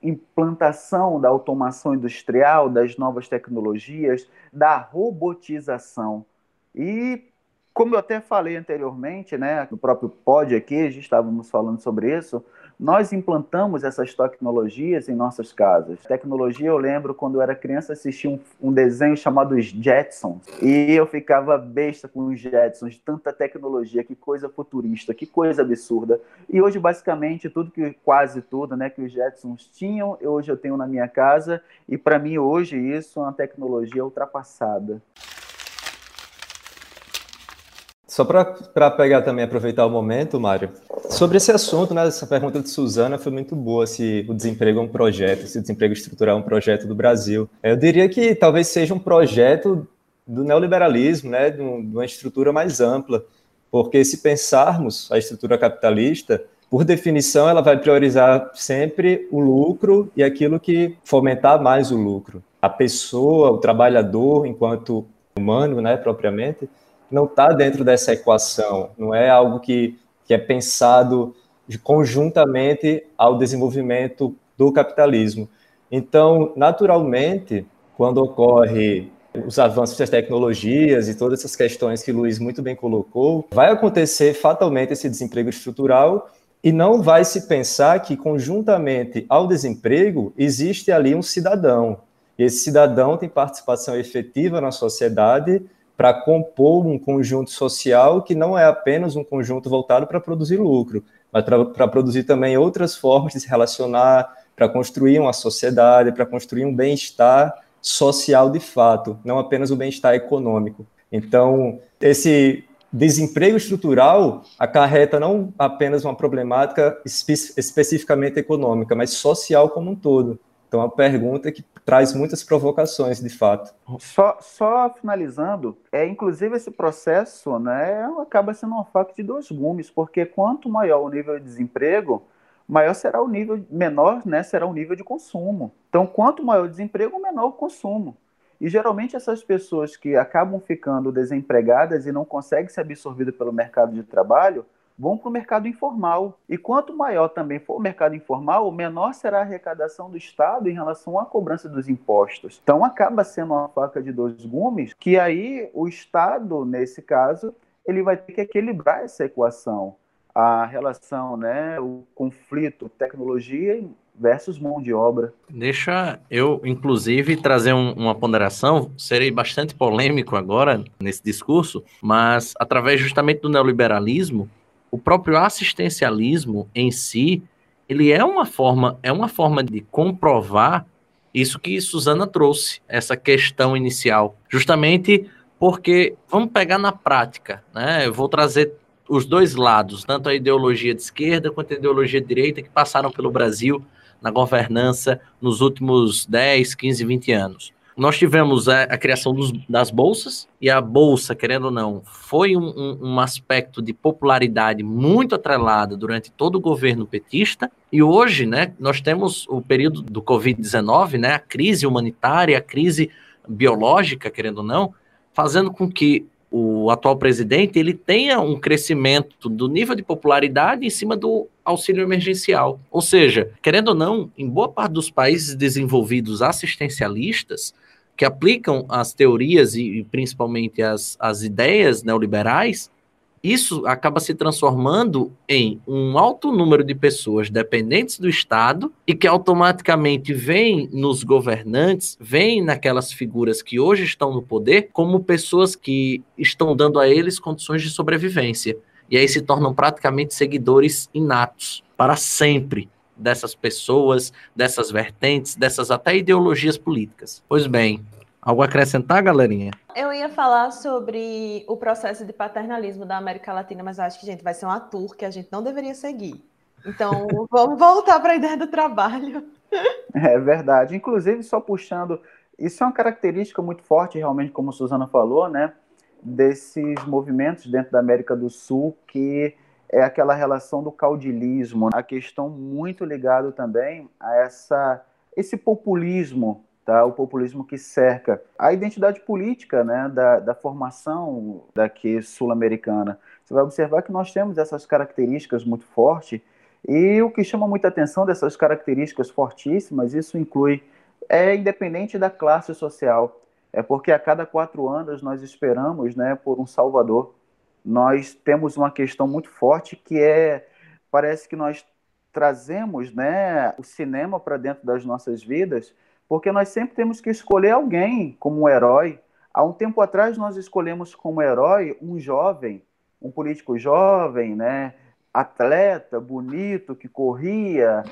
implantação da automação industrial, das novas tecnologias, da robotização. E como eu até falei anteriormente, né, no próprio pod aqui, estávamos falando sobre isso, nós implantamos essas tecnologias em nossas casas. Tecnologia, eu lembro quando eu era criança, assistia um, um desenho chamado Os Jetsons, e eu ficava besta com os Jetsons, tanta tecnologia, que coisa futurista, que coisa absurda. E hoje, basicamente, tudo que, quase tudo, né, que os Jetsons tinham, hoje eu tenho na minha casa, e para mim hoje isso é uma tecnologia ultrapassada. Só para pegar também, aproveitar o momento, Mário, sobre esse assunto, né, essa pergunta de Suzana foi muito boa, se o desemprego é um projeto, se o desemprego estrutural é um projeto do Brasil. Eu diria que talvez seja um projeto do neoliberalismo, né, de uma estrutura mais ampla, porque se pensarmos a estrutura capitalista, por definição, ela vai priorizar sempre o lucro e aquilo que fomentar mais o lucro. A pessoa, o trabalhador, enquanto humano, né, propriamente, não está dentro dessa equação, não é algo que, que é pensado conjuntamente ao desenvolvimento do capitalismo. Então, naturalmente, quando ocorre os avanços das tecnologias e todas essas questões que o Luiz muito bem colocou, vai acontecer fatalmente esse desemprego estrutural e não vai se pensar que, conjuntamente ao desemprego, existe ali um cidadão. E esse cidadão tem participação efetiva na sociedade para compor um conjunto social que não é apenas um conjunto voltado para produzir lucro, mas para produzir também outras formas de se relacionar, para construir uma sociedade, para construir um bem-estar social de fato, não apenas o bem-estar econômico. Então, esse desemprego estrutural acarreta não apenas uma problemática espe especificamente econômica, mas social como um todo. Então, é uma pergunta que traz muitas provocações, de fato. Só, só finalizando, é inclusive esse processo, né, acaba sendo uma faca de dois gumes, porque quanto maior o nível de desemprego, maior será o nível, menor, né, será o nível de consumo. Então, quanto maior o desemprego, menor o consumo. E geralmente essas pessoas que acabam ficando desempregadas e não conseguem ser absorvidas pelo mercado de trabalho, vão para o mercado informal. E quanto maior também for o mercado informal, menor será a arrecadação do Estado em relação à cobrança dos impostos. Então acaba sendo uma faca de dois gumes, que aí o Estado, nesse caso, ele vai ter que equilibrar essa equação. A relação, né, o conflito tecnologia versus mão de obra. Deixa eu, inclusive, trazer um, uma ponderação. Serei bastante polêmico agora nesse discurso, mas através justamente do neoliberalismo, o próprio assistencialismo em si, ele é uma forma, é uma forma de comprovar isso que Suzana trouxe, essa questão inicial, justamente porque vamos pegar na prática, né? Eu vou trazer os dois lados, tanto a ideologia de esquerda quanto a ideologia de direita que passaram pelo Brasil na governança nos últimos 10, 15, 20 anos. Nós tivemos a, a criação dos, das bolsas, e a bolsa, querendo ou não, foi um, um, um aspecto de popularidade muito atrelada durante todo o governo petista. E hoje, né, nós temos o período do Covid-19, né, a crise humanitária, a crise biológica, querendo ou não, fazendo com que o atual presidente ele tenha um crescimento do nível de popularidade em cima do auxílio emergencial. Ou seja, querendo ou não, em boa parte dos países desenvolvidos assistencialistas, que aplicam as teorias e, e principalmente as, as ideias neoliberais, isso acaba se transformando em um alto número de pessoas dependentes do Estado e que automaticamente vêm nos governantes, vêm naquelas figuras que hoje estão no poder, como pessoas que estão dando a eles condições de sobrevivência. E aí se tornam praticamente seguidores inatos para sempre dessas pessoas, dessas vertentes, dessas até ideologias políticas. Pois bem, algo a acrescentar, galerinha? Eu ia falar sobre o processo de paternalismo da América Latina, mas acho que, gente, vai ser uma tour que a gente não deveria seguir. Então, vamos voltar para a ideia do trabalho. É verdade. Inclusive, só puxando, isso é uma característica muito forte, realmente, como a Suzana falou, né? Desses movimentos dentro da América do Sul que é aquela relação do caudilismo, a questão muito ligada também a essa, esse populismo, tá? o populismo que cerca a identidade política né? da, da formação daqui sul-americana. Você vai observar que nós temos essas características muito fortes E o que chama muita atenção dessas características fortíssimas, isso inclui, é independente da classe social, é porque a cada quatro anos nós esperamos né, por um salvador. Nós temos uma questão muito forte que é, parece que nós trazemos né, o cinema para dentro das nossas vidas, porque nós sempre temos que escolher alguém como um herói. Há um tempo atrás nós escolhemos como herói um jovem, um político jovem, né, atleta, bonito, que corria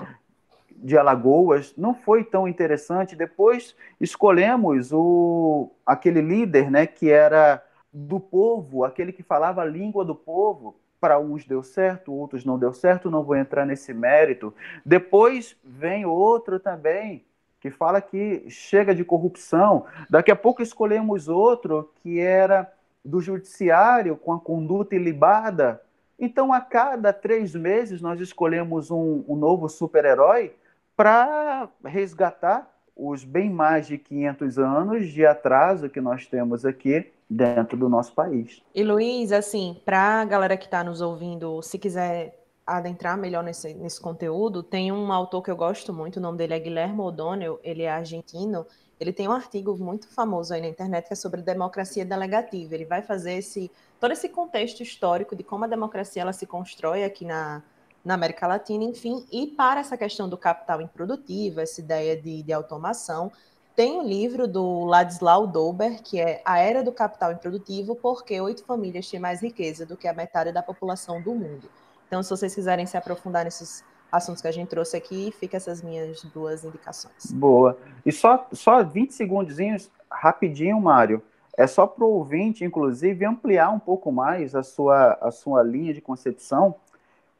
de Alagoas. Não foi tão interessante. Depois escolhemos o aquele líder, né, que era do povo, aquele que falava a língua do povo para uns deu certo, outros não deu certo, não vou entrar nesse mérito. Depois vem outro também que fala que chega de corrupção. Daqui a pouco escolhemos outro que era do judiciário com a conduta ilibada. Então, a cada três meses, nós escolhemos um, um novo super-herói para resgatar os bem mais de 500 anos de atraso que nós temos aqui dentro do nosso país. E Luiz, assim, para a galera que está nos ouvindo, se quiser adentrar melhor nesse, nesse conteúdo, tem um autor que eu gosto muito, o nome dele é Guilherme O'Donnell, ele é argentino, ele tem um artigo muito famoso aí na internet que é sobre democracia delegativa. Ele vai fazer esse todo esse contexto histórico de como a democracia ela se constrói aqui na, na América Latina, enfim, e para essa questão do capital improdutivo, essa ideia de, de automação, tem um livro do Ladislau Dober, que é A Era do Capital Improdutivo, porque oito famílias têm mais riqueza do que a metade da população do mundo. Então, se vocês quiserem se aprofundar nesses assuntos que a gente trouxe aqui, fica essas minhas duas indicações. Boa. E só, só 20 segundinhos, rapidinho, Mário. É só para o ouvinte, inclusive, ampliar um pouco mais a sua, a sua linha de concepção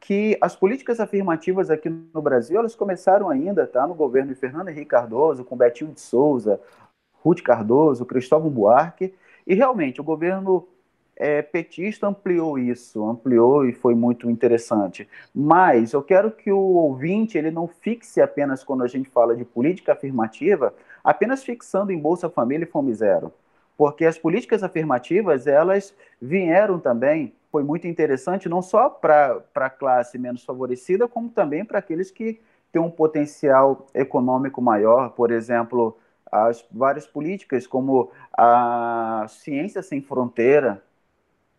que as políticas afirmativas aqui no Brasil, elas começaram ainda, tá, no governo de Fernando Henrique Cardoso, com Betinho de Souza, Ruth Cardoso, Cristóvão Buarque, e realmente o governo é, petista ampliou isso, ampliou e foi muito interessante. Mas eu quero que o ouvinte ele não fixe apenas quando a gente fala de política afirmativa, apenas fixando em Bolsa Família e Fome Zero, porque as políticas afirmativas elas vieram também foi muito interessante, não só para a classe menos favorecida, como também para aqueles que têm um potencial econômico maior, por exemplo, as várias políticas, como a Ciência Sem Fronteira.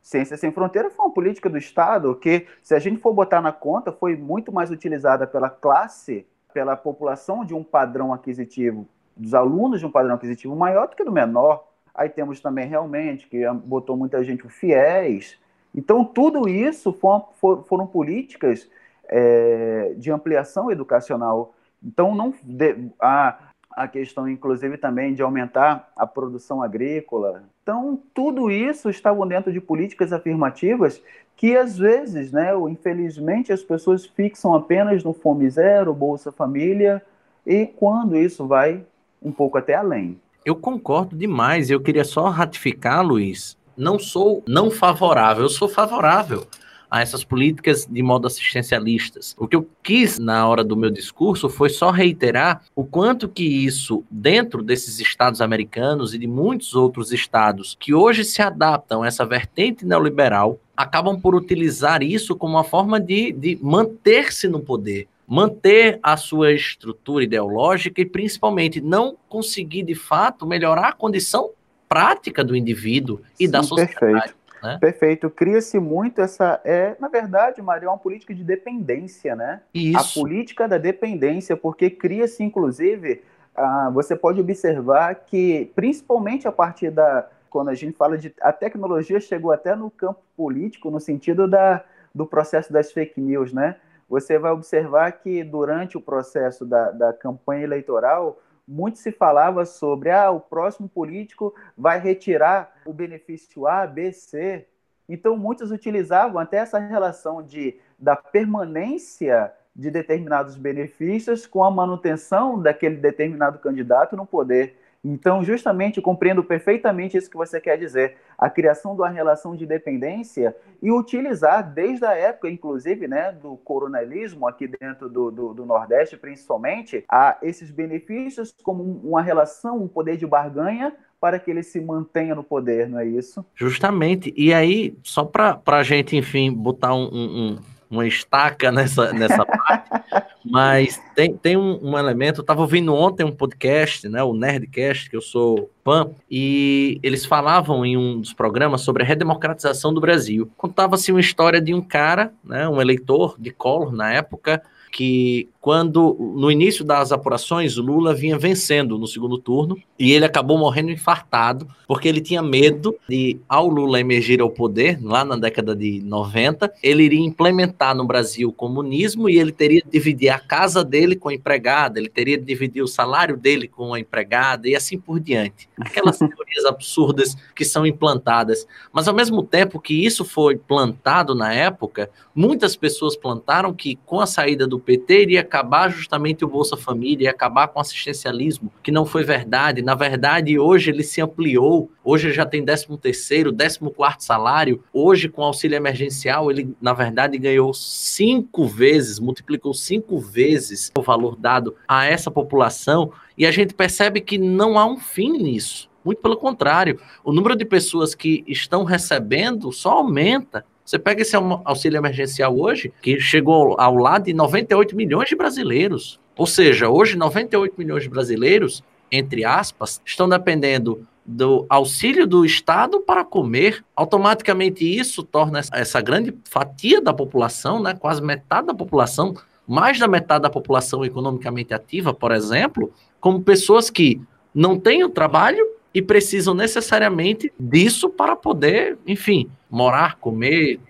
Ciência Sem Fronteira foi uma política do Estado que, se a gente for botar na conta, foi muito mais utilizada pela classe, pela população de um padrão aquisitivo, dos alunos de um padrão aquisitivo maior do que do menor. Aí temos também realmente que botou muita gente o FIES, então, tudo isso foram, foram políticas é, de ampliação educacional. Então, não de, a, a questão, inclusive, também de aumentar a produção agrícola. Então, tudo isso estava dentro de políticas afirmativas que, às vezes, né, infelizmente, as pessoas fixam apenas no Fome Zero, Bolsa Família, e quando isso vai um pouco até além. Eu concordo demais. Eu queria só ratificar, Luiz, não sou não favorável, eu sou favorável a essas políticas de modo assistencialistas. O que eu quis na hora do meu discurso foi só reiterar o quanto que isso, dentro desses estados americanos e de muitos outros estados que hoje se adaptam a essa vertente neoliberal, acabam por utilizar isso como uma forma de, de manter-se no poder manter a sua estrutura ideológica e principalmente não conseguir de fato melhorar a condição prática do indivíduo e Sim, da sociedade. Perfeito. Né? Perfeito. Cria-se muito essa. É, na verdade, Maria, é uma política de dependência, né? Isso. A política da dependência, porque cria-se, inclusive, ah, você pode observar que, principalmente a partir da. Quando a gente fala de. A tecnologia chegou até no campo político, no sentido da, do processo das fake news, né? Você vai observar que durante o processo da, da campanha eleitoral, muito se falava sobre ah, o próximo político vai retirar o benefício A, B, C. Então, muitos utilizavam até essa relação de, da permanência de determinados benefícios com a manutenção daquele determinado candidato no poder. Então, justamente, compreendo perfeitamente isso que você quer dizer. A criação de uma relação de dependência e utilizar, desde a época, inclusive, né, do coronelismo aqui dentro do, do, do Nordeste, principalmente, a esses benefícios como uma relação, um poder de barganha para que ele se mantenha no poder, não é isso? Justamente. E aí, só para a gente, enfim, botar um, um, uma estaca nessa, nessa parte, Mas tem, tem um, um elemento, eu estava ouvindo ontem um podcast, né, o Nerdcast, que eu sou fã, e eles falavam em um dos programas sobre a redemocratização do Brasil. Contava-se uma história de um cara, né, um eleitor de Collor na época, que quando no início das apurações Lula vinha vencendo no segundo turno e ele acabou morrendo infartado porque ele tinha medo de ao Lula emergir ao poder lá na década de 90, ele iria implementar no Brasil o comunismo e ele teria de dividir a casa dele com a empregada, ele teria de dividir o salário dele com a empregada e assim por diante. Aquelas teorias absurdas que são implantadas, mas ao mesmo tempo que isso foi plantado na época, muitas pessoas plantaram que com a saída do PT iria acabar justamente o Bolsa Família, ia acabar com o assistencialismo, que não foi verdade. Na verdade, hoje ele se ampliou, hoje já tem 13 terceiro, 14 quarto salário, hoje com auxílio emergencial ele, na verdade, ganhou cinco vezes, multiplicou cinco vezes o valor dado a essa população, e a gente percebe que não há um fim nisso. Muito pelo contrário, o número de pessoas que estão recebendo só aumenta. Você pega esse auxílio emergencial hoje, que chegou ao lado de 98 milhões de brasileiros. Ou seja, hoje 98 milhões de brasileiros, entre aspas, estão dependendo do auxílio do Estado para comer. Automaticamente isso torna essa grande fatia da população, né, quase metade da população, mais da metade da população economicamente ativa, por exemplo, como pessoas que não têm o trabalho e precisam necessariamente disso para poder, enfim, morar, comer,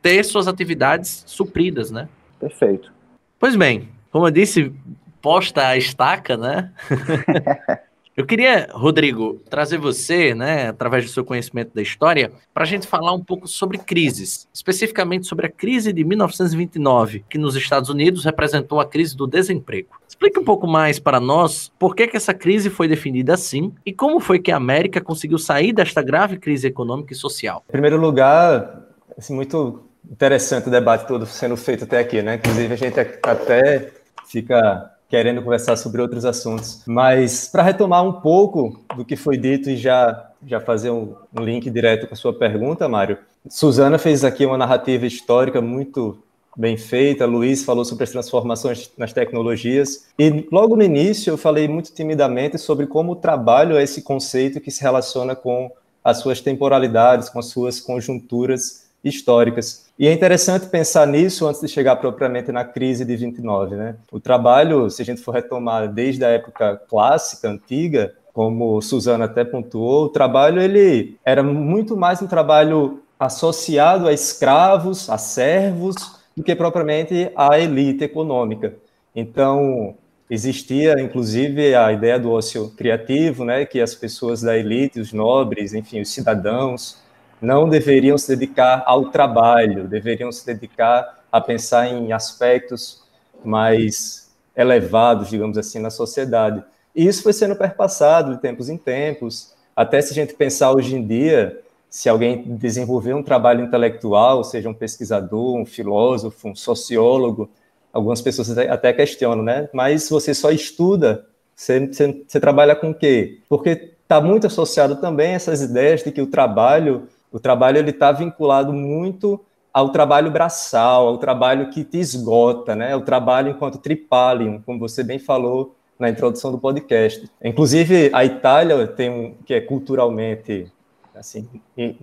ter suas atividades supridas, né? Perfeito. Pois bem, como eu disse, posta a estaca, né? Eu queria, Rodrigo, trazer você, né, através do seu conhecimento da história, para a gente falar um pouco sobre crises, especificamente sobre a crise de 1929, que nos Estados Unidos representou a crise do desemprego. Explique um pouco mais para nós por que, que essa crise foi definida assim e como foi que a América conseguiu sair desta grave crise econômica e social. Em primeiro lugar, assim, muito interessante o debate todo sendo feito até aqui, né? Inclusive, a gente até fica querendo conversar sobre outros assuntos. Mas para retomar um pouco do que foi dito e já, já fazer um, um link direto com a sua pergunta, Mário, Suzana fez aqui uma narrativa histórica muito bem feita, Luiz falou sobre as transformações nas tecnologias, e logo no início eu falei muito timidamente sobre como o trabalho é esse conceito que se relaciona com as suas temporalidades, com as suas conjunturas históricas. E é interessante pensar nisso antes de chegar propriamente na crise de 29, né? O trabalho, se a gente for retomar desde a época clássica, antiga, como Suzana até pontuou, o trabalho ele era muito mais um trabalho associado a escravos, a servos, do que propriamente à elite econômica. Então, existia inclusive a ideia do ócio criativo, né, que as pessoas da elite, os nobres, enfim, os cidadãos, não deveriam se dedicar ao trabalho, deveriam se dedicar a pensar em aspectos mais elevados, digamos assim, na sociedade. E isso foi sendo perpassado de tempos em tempos, até se a gente pensar hoje em dia, se alguém desenvolver um trabalho intelectual, seja um pesquisador, um filósofo, um sociólogo, algumas pessoas até questionam, né? Mas você só estuda, você, você, você trabalha com o quê? Porque está muito associado também essas ideias de que o trabalho o trabalho ele está vinculado muito ao trabalho braçal, ao trabalho que te esgota, né? O trabalho enquanto tripalium, como você bem falou na introdução do podcast. Inclusive a Itália tem um que é culturalmente assim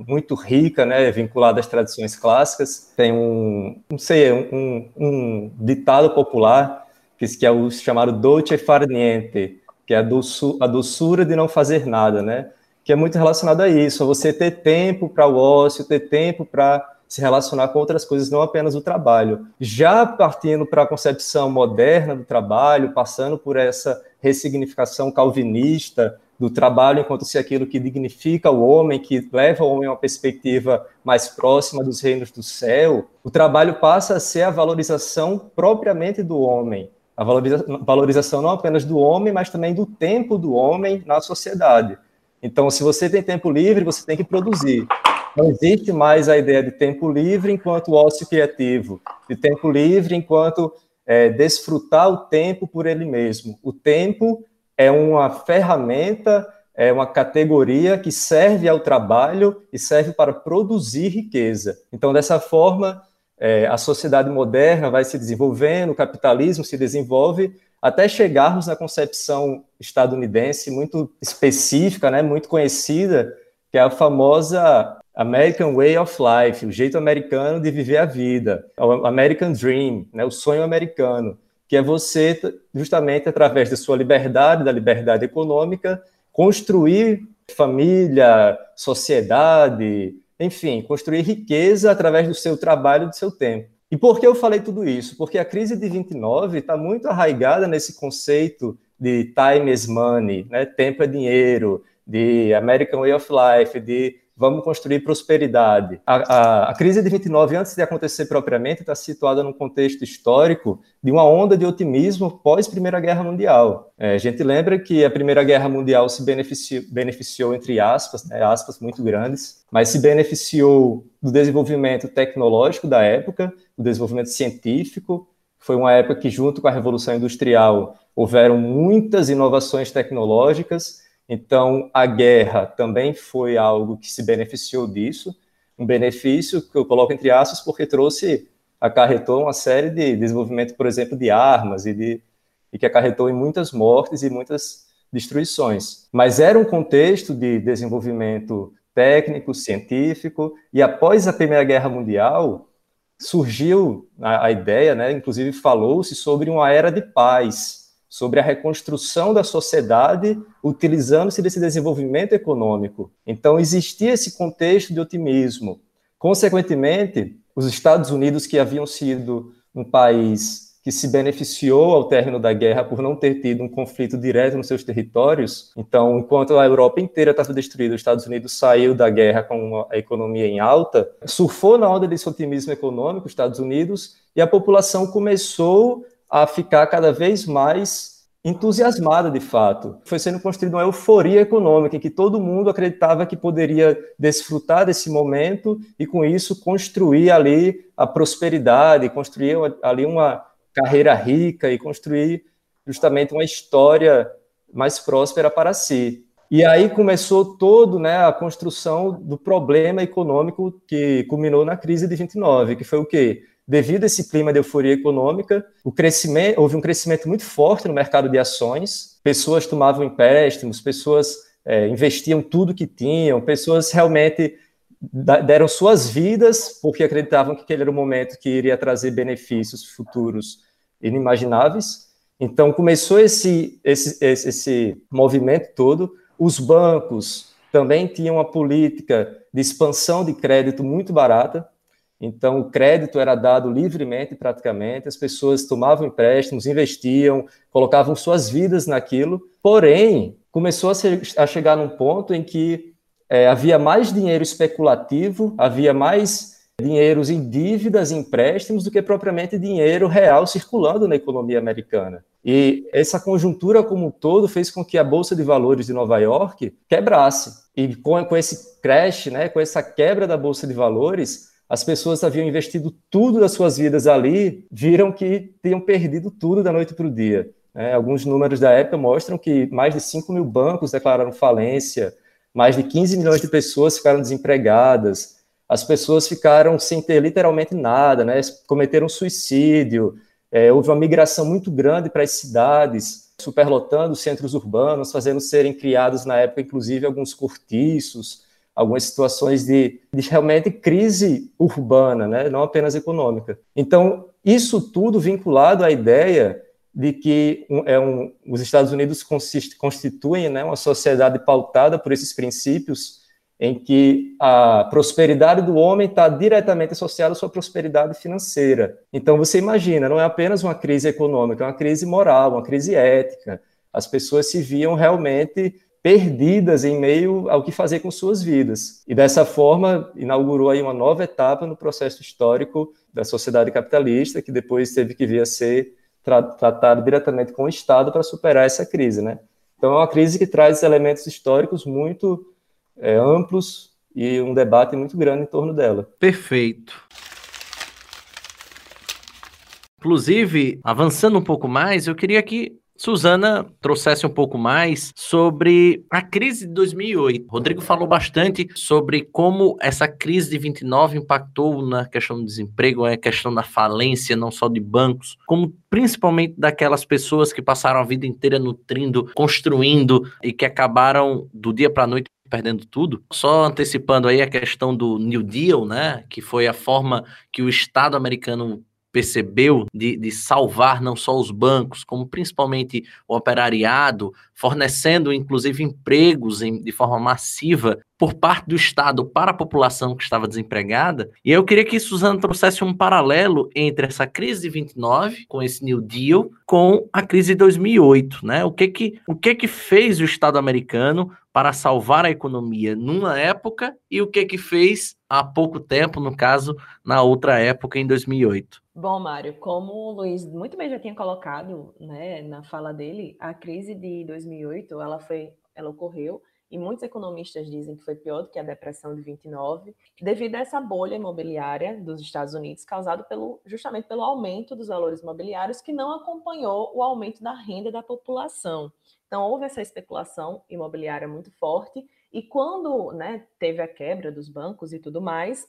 muito rica, né? Vinculada às tradições clássicas. Tem um, não sei, um, um ditado popular que é o chamado dolce far niente, que é a, a doçura de não fazer nada, né? que é muito relacionado a isso, a você ter tempo para o ócio, ter tempo para se relacionar com outras coisas, não apenas o trabalho. Já partindo para a concepção moderna do trabalho, passando por essa ressignificação calvinista do trabalho enquanto se aquilo que dignifica o homem, que leva o homem a uma perspectiva mais próxima dos reinos do céu, o trabalho passa a ser a valorização propriamente do homem. A valorização não apenas do homem, mas também do tempo do homem na sociedade. Então, se você tem tempo livre, você tem que produzir. Não existe mais a ideia de tempo livre enquanto ócio criativo, de tempo livre enquanto é, desfrutar o tempo por ele mesmo. O tempo é uma ferramenta, é uma categoria que serve ao trabalho e serve para produzir riqueza. Então, dessa forma, é, a sociedade moderna vai se desenvolvendo, o capitalismo se desenvolve, até chegarmos na concepção estadunidense muito específica, né, muito conhecida, que é a famosa American Way of Life, o jeito americano de viver a vida, o American Dream, né, o sonho americano, que é você, justamente através da sua liberdade, da liberdade econômica, construir família, sociedade, enfim, construir riqueza através do seu trabalho do seu tempo. E por que eu falei tudo isso? Porque a crise de 29 está muito arraigada nesse conceito de time is money, né? tempo é dinheiro, de American Way of Life, de vamos construir prosperidade. A, a, a, crise de 29, antes de acontecer propriamente, está situada num contexto histórico de uma onda de otimismo pós Primeira Guerra Mundial. É, a gente lembra que a Primeira Guerra Mundial se beneficiou, beneficiou entre aspas, né, aspas muito grandes, mas se beneficiou do desenvolvimento tecnológico da época, do desenvolvimento científico. Foi uma época que, junto com a Revolução Industrial, houveram muitas inovações tecnológicas então, a guerra também foi algo que se beneficiou disso, um benefício que eu coloco entre aspas porque trouxe, acarretou uma série de desenvolvimento, por exemplo, de armas e, de, e que acarretou em muitas mortes e muitas destruições. Mas era um contexto de desenvolvimento técnico, científico, e após a Primeira Guerra Mundial, surgiu a, a ideia, né, inclusive falou-se sobre uma era de paz, sobre a reconstrução da sociedade utilizando-se desse desenvolvimento econômico. Então, existia esse contexto de otimismo. Consequentemente, os Estados Unidos, que haviam sido um país que se beneficiou ao término da guerra por não ter tido um conflito direto nos seus territórios. Então, enquanto a Europa inteira estava destruída, os Estados Unidos saiu da guerra com a economia em alta, surfou na onda desse otimismo econômico, os Estados Unidos, e a população começou a ficar cada vez mais entusiasmada de fato. Foi sendo construída uma euforia econômica em que todo mundo acreditava que poderia desfrutar desse momento e com isso construir ali a prosperidade, construir ali uma carreira rica e construir justamente uma história mais próspera para si. E aí começou todo, né, a construção do problema econômico que culminou na crise de 29, que foi o quê? Devido a esse clima de euforia econômica, houve um crescimento muito forte no mercado de ações, pessoas tomavam empréstimos, pessoas é, investiam tudo que tinham, pessoas realmente deram suas vidas porque acreditavam que aquele era o momento que iria trazer benefícios futuros inimagináveis. Então começou esse, esse, esse movimento todo. Os bancos também tinham uma política de expansão de crédito muito barata, então, o crédito era dado livremente, praticamente, as pessoas tomavam empréstimos, investiam, colocavam suas vidas naquilo, porém, começou a, ser, a chegar num ponto em que é, havia mais dinheiro especulativo, havia mais dinheiros em dívidas, empréstimos, do que propriamente dinheiro real circulando na economia americana. E essa conjuntura como um todo fez com que a Bolsa de Valores de Nova York quebrasse. E com, com esse crash, né, com essa quebra da Bolsa de Valores, as pessoas haviam investido tudo das suas vidas ali, viram que tinham perdido tudo da noite para o dia. É, alguns números da época mostram que mais de 5 mil bancos declararam falência, mais de 15 milhões de pessoas ficaram desempregadas, as pessoas ficaram sem ter literalmente nada, né? cometeram suicídio, é, houve uma migração muito grande para as cidades, superlotando os centros urbanos, fazendo serem criados na época, inclusive, alguns cortiços, algumas situações de, de realmente crise urbana, né? não apenas econômica. Então, isso tudo vinculado à ideia de que é um, os Estados Unidos consiste, constituem né, uma sociedade pautada por esses princípios, em que a prosperidade do homem está diretamente associada à sua prosperidade financeira. Então, você imagina, não é apenas uma crise econômica, é uma crise moral, uma crise ética. As pessoas se viam realmente perdidas em meio ao que fazer com suas vidas. E dessa forma, inaugurou aí uma nova etapa no processo histórico da sociedade capitalista, que depois teve que vir a ser tra tratado diretamente com o Estado para superar essa crise, né? Então é uma crise que traz elementos históricos muito é, amplos e um debate muito grande em torno dela. Perfeito. Inclusive, avançando um pouco mais, eu queria que Suzana trouxesse um pouco mais sobre a crise de 2008. Rodrigo falou bastante sobre como essa crise de 29 impactou na questão do desemprego, a questão da falência, não só de bancos, como principalmente daquelas pessoas que passaram a vida inteira nutrindo, construindo e que acabaram do dia para a noite perdendo tudo. Só antecipando aí a questão do New Deal, né, que foi a forma que o Estado americano percebeu de, de, salvar não só os bancos, como principalmente o operariado, fornecendo inclusive empregos em, de forma massiva por parte do Estado para a população que estava desempregada. E eu queria que Suzana trouxesse um paralelo entre essa crise de 29, com esse New Deal, com a crise de 2008, né? O que que, o que, que fez o Estado americano para salvar a economia numa época e o que que fez há pouco tempo, no caso, na outra época, em 2008? Bom, Mário, como o Luiz muito bem já tinha colocado né, na fala dele, a crise de 2008 ela foi, ela ocorreu e muitos economistas dizem que foi pior do que a depressão de 29, devido a essa bolha imobiliária dos Estados Unidos causado pelo, justamente pelo aumento dos valores imobiliários que não acompanhou o aumento da renda da população. Então houve essa especulação imobiliária muito forte e quando né, teve a quebra dos bancos e tudo mais,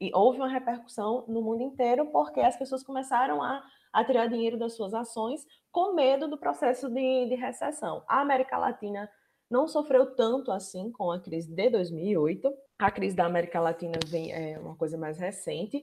e houve uma repercussão no mundo inteiro porque as pessoas começaram a, a tirar dinheiro das suas ações com medo do processo de, de recessão. A América Latina não sofreu tanto assim com a crise de 2008. A crise da América Latina vem é uma coisa mais recente,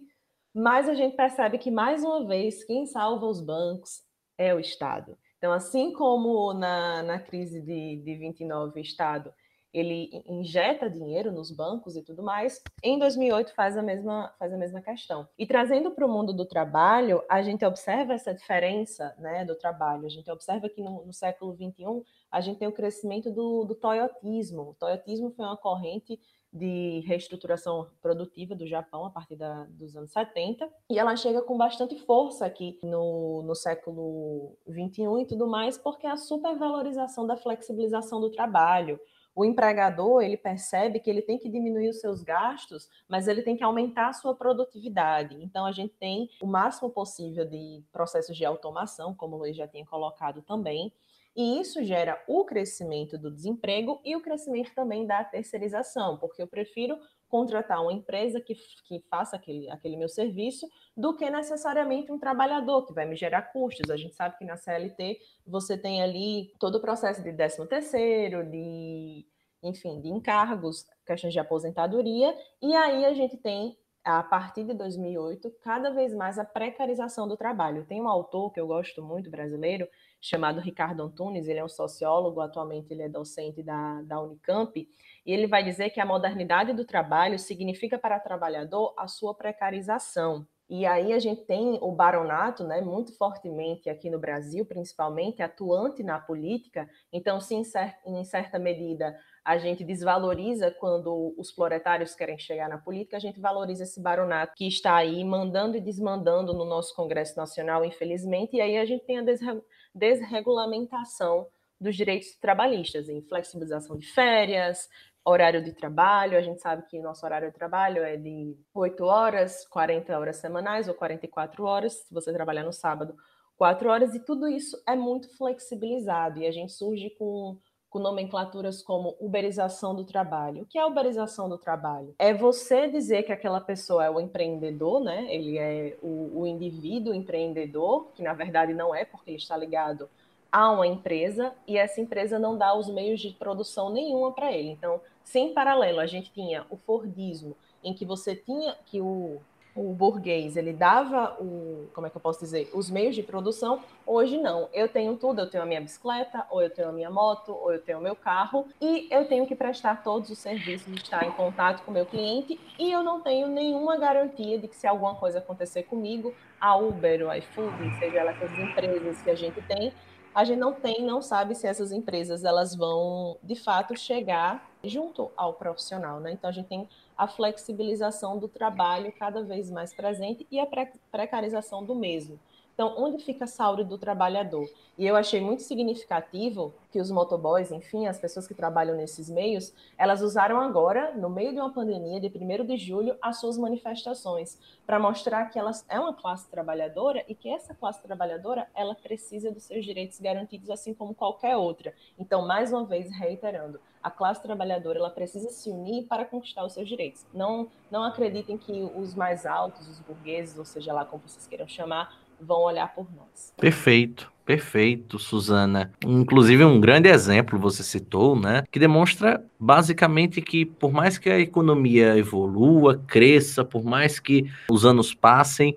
mas a gente percebe que mais uma vez quem salva os bancos é o Estado. Então, assim como na, na crise de, de 29 o Estado ele injeta dinheiro nos bancos e tudo mais, em 2008 faz a mesma, faz a mesma questão. E trazendo para o mundo do trabalho, a gente observa essa diferença né, do trabalho. A gente observa que no, no século XXI a gente tem o crescimento do, do toyotismo. O toyotismo foi uma corrente de reestruturação produtiva do Japão a partir da, dos anos 70, e ela chega com bastante força aqui no, no século 21 e tudo mais, porque a supervalorização da flexibilização do trabalho, o empregador ele percebe que ele tem que diminuir os seus gastos, mas ele tem que aumentar a sua produtividade. Então a gente tem o máximo possível de processos de automação, como o Luiz já tinha colocado também, e isso gera o crescimento do desemprego e o crescimento também da terceirização, porque eu prefiro contratar uma empresa que, que faça aquele, aquele meu serviço do que necessariamente um trabalhador que vai me gerar custos. A gente sabe que na CLT você tem ali todo o processo de 13 terceiro, de enfim, de encargos, questões de aposentadoria, e aí a gente tem a partir de 2008, cada vez mais a precarização do trabalho. Tem um autor que eu gosto muito, brasileiro, chamado Ricardo Antunes, ele é um sociólogo, atualmente ele é docente da, da Unicamp, e ele vai dizer que a modernidade do trabalho significa para o trabalhador a sua precarização. E aí a gente tem o baronato, né, muito fortemente aqui no Brasil, principalmente, atuante na política. Então, se em, cer em certa medida a gente desvaloriza quando os proletários querem chegar na política, a gente valoriza esse baronato que está aí mandando e desmandando no nosso Congresso Nacional, infelizmente, e aí a gente tem a desre desregulamentação dos direitos trabalhistas, em flexibilização de férias, horário de trabalho, a gente sabe que nosso horário de trabalho é de 8 horas, 40 horas semanais ou 44 horas, se você trabalhar no sábado, 4 horas, e tudo isso é muito flexibilizado, e a gente surge com com nomenclaturas como uberização do trabalho. O que é uberização do trabalho? É você dizer que aquela pessoa é o empreendedor, né? Ele é o, o indivíduo empreendedor, que na verdade não é, porque ele está ligado a uma empresa e essa empresa não dá os meios de produção nenhuma para ele. Então, se em paralelo a gente tinha o Fordismo, em que você tinha que o o burguês ele dava o, como é que eu posso dizer, os meios de produção, hoje não. Eu tenho tudo, eu tenho a minha bicicleta, ou eu tenho a minha moto, ou eu tenho o meu carro, e eu tenho que prestar todos os serviços, estar em contato com o meu cliente, e eu não tenho nenhuma garantia de que se alguma coisa acontecer comigo, a Uber, o iFood, seja lá essas empresas que a gente tem, a gente não tem, não sabe se essas empresas elas vão de fato chegar junto ao profissional, né? Então a gente tem a flexibilização do trabalho cada vez mais presente e a precarização do mesmo. Então, onde fica a saúde do trabalhador? E eu achei muito significativo que os motoboys, enfim, as pessoas que trabalham nesses meios, elas usaram agora, no meio de uma pandemia, de 1 de julho, as suas manifestações, para mostrar que elas é uma classe trabalhadora e que essa classe trabalhadora, ela precisa dos seus direitos garantidos, assim como qualquer outra. Então, mais uma vez, reiterando, a classe trabalhadora ela precisa se unir para conquistar os seus direitos. Não, não acreditem que os mais altos, os burgueses, ou seja lá como vocês queiram chamar, vão olhar por nós. Perfeito. Perfeito, Suzana. Inclusive, um grande exemplo você citou, né? Que demonstra basicamente que, por mais que a economia evolua, cresça, por mais que os anos passem,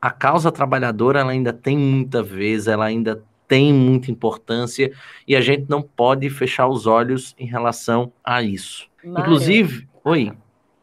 a causa trabalhadora ela ainda tem muita vez, ela ainda tem muita importância e a gente não pode fechar os olhos em relação a isso. Mário, Inclusive, oi.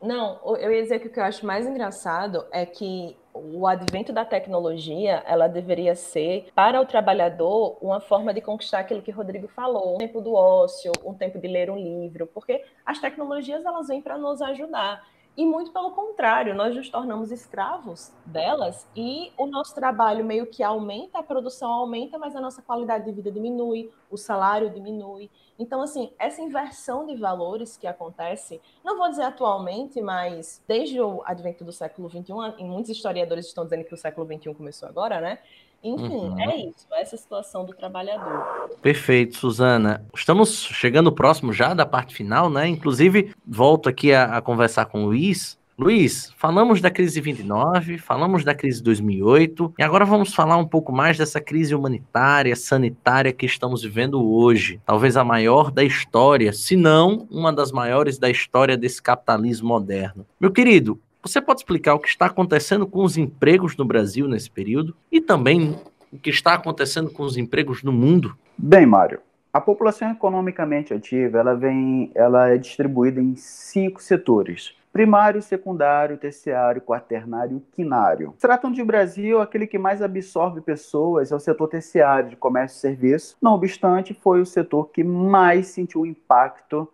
Não, eu ia dizer que o que eu acho mais engraçado é que o advento da tecnologia, ela deveria ser, para o trabalhador, uma forma de conquistar aquilo que Rodrigo falou, um tempo do ócio, um tempo de ler um livro, porque as tecnologias, elas vêm para nos ajudar. E muito pelo contrário, nós nos tornamos escravos delas e o nosso trabalho meio que aumenta, a produção aumenta, mas a nossa qualidade de vida diminui, o salário diminui. Então, assim, essa inversão de valores que acontece, não vou dizer atualmente, mas desde o advento do século XXI, e muitos historiadores estão dizendo que o século XXI começou agora, né? Enfim, uhum. é isso, essa situação do trabalhador. Perfeito, Suzana. Estamos chegando próximo já da parte final, né? Inclusive, volto aqui a, a conversar com o Luiz. Luiz, falamos da crise de 29, falamos da crise de 2008 e agora vamos falar um pouco mais dessa crise humanitária, sanitária que estamos vivendo hoje. Talvez a maior da história, se não uma das maiores da história desse capitalismo moderno. Meu querido, você pode explicar o que está acontecendo com os empregos no Brasil nesse período e também o que está acontecendo com os empregos no mundo? Bem, Mário, a população economicamente ativa ela vem, ela é distribuída em cinco setores: primário, secundário, terciário, quaternário e quinário. Tratam de Brasil, aquele que mais absorve pessoas é o setor terciário de comércio e serviço. Não obstante, foi o setor que mais sentiu o impacto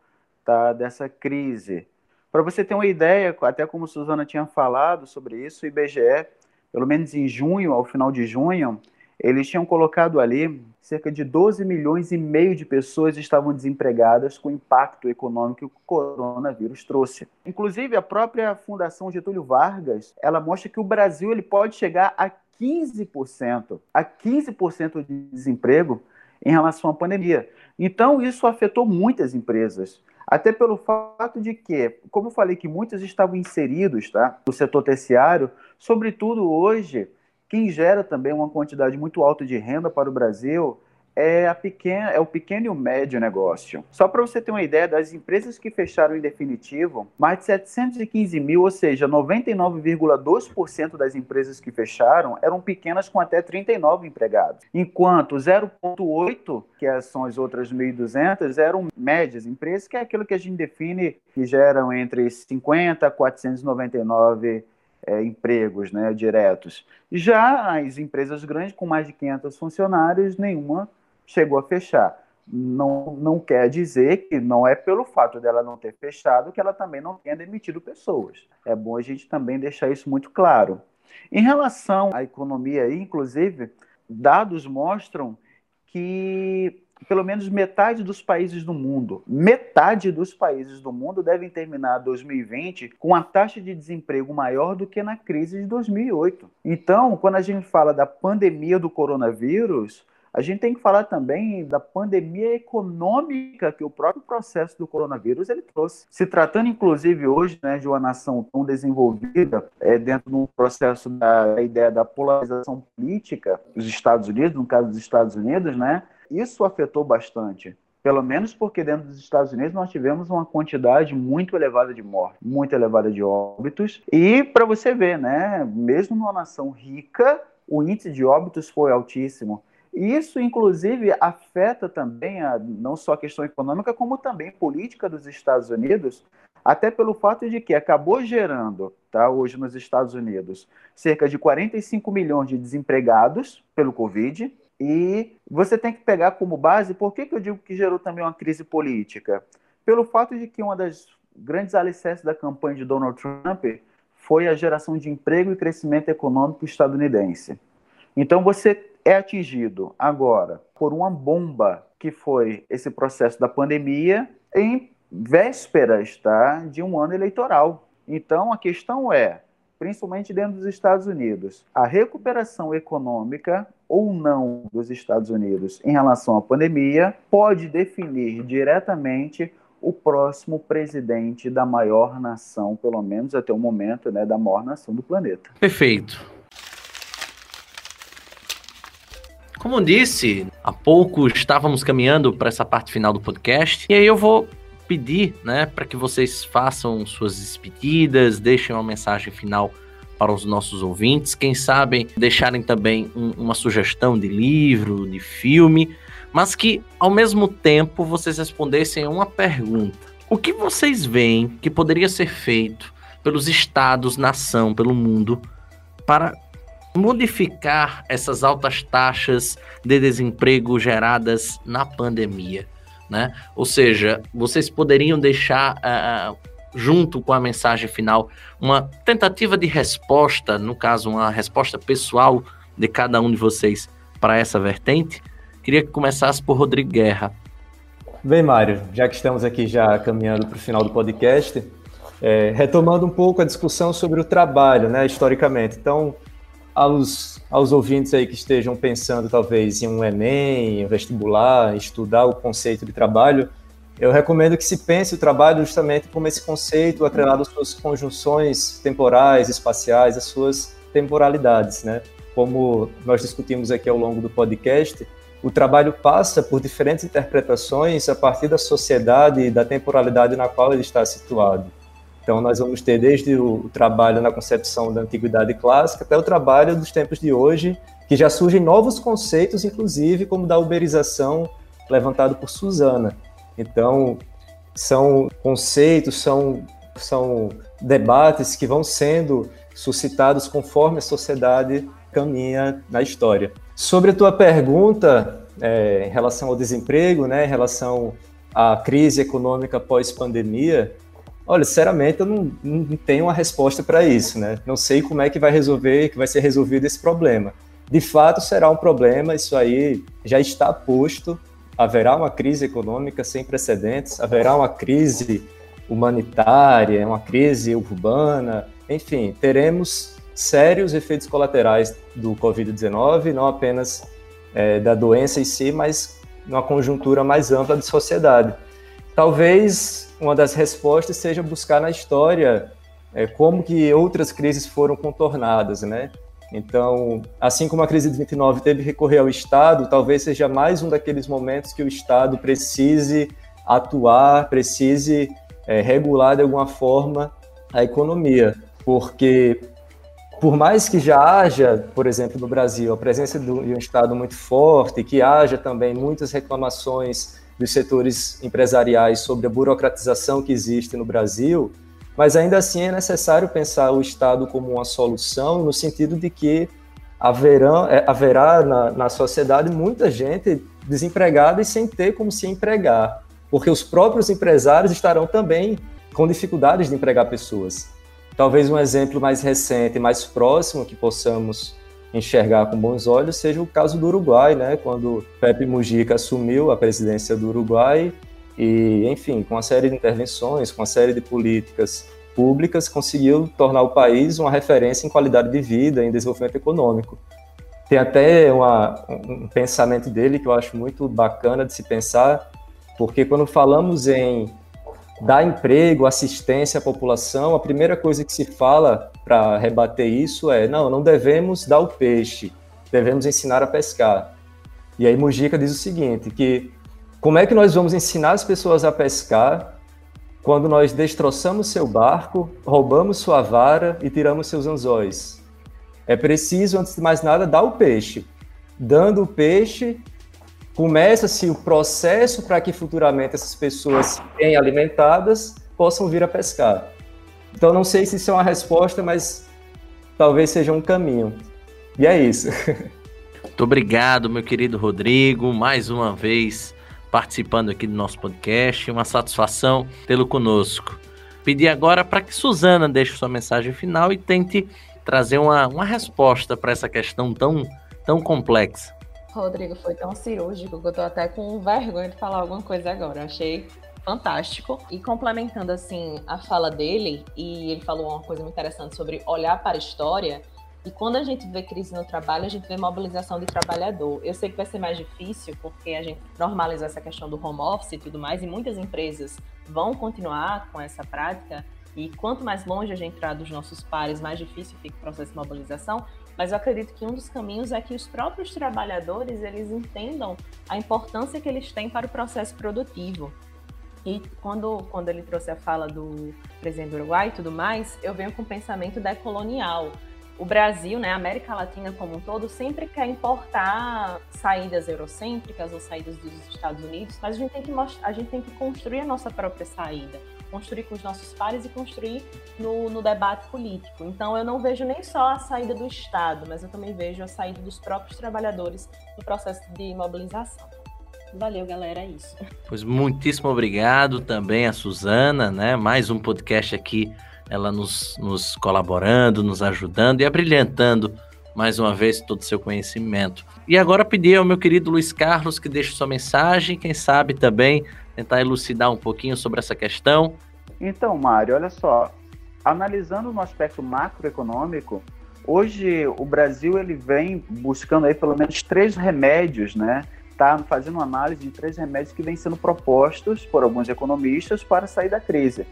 tá, dessa crise. Para você ter uma ideia, até como Suzana tinha falado sobre isso, o IBGE, pelo menos em junho, ao final de junho, eles tinham colocado ali cerca de 12 milhões e meio de pessoas estavam desempregadas com o impacto econômico que o coronavírus trouxe. Inclusive, a própria Fundação Getúlio Vargas, ela mostra que o Brasil ele pode chegar a 15%, a 15% de desemprego em relação à pandemia. Então, isso afetou muitas empresas. Até pelo fato de que, como eu falei, que muitos estavam inseridos tá, no setor terciário, sobretudo hoje, quem gera também uma quantidade muito alta de renda para o Brasil é, a pequena, é o pequeno e o médio negócio. Só para você ter uma ideia, das empresas que fecharam em definitivo, mais de 715 mil, ou seja, 99,2% das empresas que fecharam eram pequenas com até 39 empregados, enquanto 0,8%, que são as outras 1.200, eram médias empresas, que é aquilo que a gente define que geram entre 50 a 499 é, empregos né, diretos. Já as empresas grandes, com mais de 500 funcionários, nenhuma chegou a fechar. Não, não quer dizer que não é pelo fato dela não ter fechado que ela também não tenha demitido pessoas. É bom a gente também deixar isso muito claro. Em relação à economia, inclusive, dados mostram que pelo menos metade dos países do mundo, metade dos países do mundo devem terminar 2020 com a taxa de desemprego maior do que na crise de 2008. Então, quando a gente fala da pandemia do coronavírus, a gente tem que falar também da pandemia econômica que o próprio processo do coronavírus ele trouxe. Se tratando, inclusive, hoje né, de uma nação tão desenvolvida, é, dentro de um processo da ideia da polarização política, os Estados Unidos, no caso dos Estados Unidos, né, isso afetou bastante. Pelo menos porque dentro dos Estados Unidos nós tivemos uma quantidade muito elevada de mortes, muito elevada de óbitos. E para você ver, né, mesmo numa nação rica, o índice de óbitos foi altíssimo. Isso, inclusive, afeta também a, não só a questão econômica, como também política dos Estados Unidos, até pelo fato de que acabou gerando, tá, hoje nos Estados Unidos, cerca de 45 milhões de desempregados pelo Covid. E você tem que pegar como base, por que, que eu digo que gerou também uma crise política? Pelo fato de que uma das grandes alicerces da campanha de Donald Trump foi a geração de emprego e crescimento econômico estadunidense. Então você é atingido agora por uma bomba que foi esse processo da pandemia em vésperas tá, de um ano eleitoral. Então a questão é, principalmente dentro dos Estados Unidos, a recuperação econômica ou não dos Estados Unidos em relação à pandemia pode definir diretamente o próximo presidente da maior nação, pelo menos até o momento, né, da maior nação do planeta. Perfeito. Como disse, há pouco estávamos caminhando para essa parte final do podcast, e aí eu vou pedir, né, para que vocês façam suas despedidas, deixem uma mensagem final para os nossos ouvintes, quem sabe deixarem também um, uma sugestão de livro, de filme, mas que ao mesmo tempo vocês respondessem uma pergunta. O que vocês veem que poderia ser feito pelos estados, nação, pelo mundo para modificar essas altas taxas de desemprego geradas na pandemia, né? Ou seja, vocês poderiam deixar uh, junto com a mensagem final uma tentativa de resposta, no caso uma resposta pessoal de cada um de vocês para essa vertente. Queria que começasse por Rodrigo Guerra. Bem, Mário, já que estamos aqui já caminhando para o final do podcast, é, retomando um pouco a discussão sobre o trabalho, né, historicamente. Então, aos, aos ouvintes aí que estejam pensando talvez em um Enem, um vestibular, estudar o conceito de trabalho, eu recomendo que se pense o trabalho justamente como esse conceito atrelado às suas conjunções temporais, espaciais, às suas temporalidades, né? Como nós discutimos aqui ao longo do podcast, o trabalho passa por diferentes interpretações a partir da sociedade e da temporalidade na qual ele está situado. Então, nós vamos ter desde o trabalho na concepção da antiguidade clássica até o trabalho dos tempos de hoje, que já surgem novos conceitos, inclusive como da uberização levantado por Susana. Então, são conceitos, são, são debates que vão sendo suscitados conforme a sociedade caminha na história. Sobre a tua pergunta é, em relação ao desemprego, né, em relação à crise econômica pós-pandemia, olha, sinceramente eu não, não tenho uma resposta para isso, né? Não sei como é que vai resolver, que vai ser resolvido esse problema. De fato, será um problema, isso aí já está posto. Haverá uma crise econômica sem precedentes, haverá uma crise humanitária, uma crise urbana, enfim, teremos sérios efeitos colaterais do Covid-19, não apenas é, da doença em si, mas numa conjuntura mais ampla de sociedade. Talvez uma das respostas seja buscar na história é, como que outras crises foram contornadas, né? Então, assim como a crise de 29 teve que recorrer ao Estado, talvez seja mais um daqueles momentos que o Estado precise atuar, precise é, regular de alguma forma a economia, porque por mais que já haja, por exemplo, no Brasil, a presença de um Estado muito forte, que haja também muitas reclamações dos setores empresariais sobre a burocratização que existe no Brasil, mas ainda assim é necessário pensar o Estado como uma solução, no sentido de que haverá, é, haverá na, na sociedade muita gente desempregada e sem ter como se empregar, porque os próprios empresários estarão também com dificuldades de empregar pessoas. Talvez um exemplo mais recente, mais próximo que possamos enxergar com bons olhos seja o caso do Uruguai, né? Quando Pepe Mujica assumiu a presidência do Uruguai e, enfim, com uma série de intervenções, com uma série de políticas públicas, conseguiu tornar o país uma referência em qualidade de vida, em desenvolvimento econômico. Tem até uma, um pensamento dele que eu acho muito bacana de se pensar, porque quando falamos em dar emprego, assistência à população, a primeira coisa que se fala para rebater isso é: não, não devemos dar o peixe, devemos ensinar a pescar. E aí Mujica diz o seguinte: que como é que nós vamos ensinar as pessoas a pescar quando nós destroçamos seu barco, roubamos sua vara e tiramos seus anzóis? É preciso, antes de mais nada, dar o peixe. Dando o peixe, começa-se o processo para que futuramente essas pessoas bem alimentadas possam vir a pescar. Então não sei se isso é uma resposta, mas talvez seja um caminho. E é isso. Muito obrigado, meu querido Rodrigo, mais uma vez participando aqui do nosso podcast. Uma satisfação tê-lo conosco. Pedir agora para que Suzana deixe sua mensagem final e tente trazer uma, uma resposta para essa questão tão tão complexa? Rodrigo, foi tão cirúrgico que eu tô até com vergonha de falar alguma coisa agora. achei fantástico. E complementando assim a fala dele, e ele falou uma coisa muito interessante sobre olhar para a história. E quando a gente vê crise no trabalho, a gente vê mobilização de trabalhador. Eu sei que vai ser mais difícil, porque a gente normalizou essa questão do home office e tudo mais, e muitas empresas vão continuar com essa prática. E quanto mais longe a gente entrar dos nossos pares, mais difícil fica o processo de mobilização. Mas eu acredito que um dos caminhos é que os próprios trabalhadores eles entendam a importância que eles têm para o processo produtivo. E quando, quando ele trouxe a fala do presidente do Uruguai e tudo mais, eu venho com o pensamento decolonial. O Brasil, né, a América Latina como um todo, sempre quer importar saídas eurocêntricas ou saídas dos Estados Unidos, mas a gente tem que, a gente tem que construir a nossa própria saída, construir com os nossos pares e construir no, no debate político. Então, eu não vejo nem só a saída do Estado, mas eu também vejo a saída dos próprios trabalhadores no processo de mobilização. Valeu, galera, é isso. Pois muitíssimo obrigado também a Suzana, né? Mais um podcast aqui, ela nos, nos colaborando, nos ajudando e abrilhantando mais uma vez todo o seu conhecimento. E agora pedir ao meu querido Luiz Carlos que deixe sua mensagem, quem sabe também tentar elucidar um pouquinho sobre essa questão. Então, Mário, olha só, analisando no aspecto macroeconômico, hoje o Brasil ele vem buscando aí pelo menos três remédios, né, está fazendo uma análise de três remédios que vêm sendo propostos por alguns economistas para sair da crise.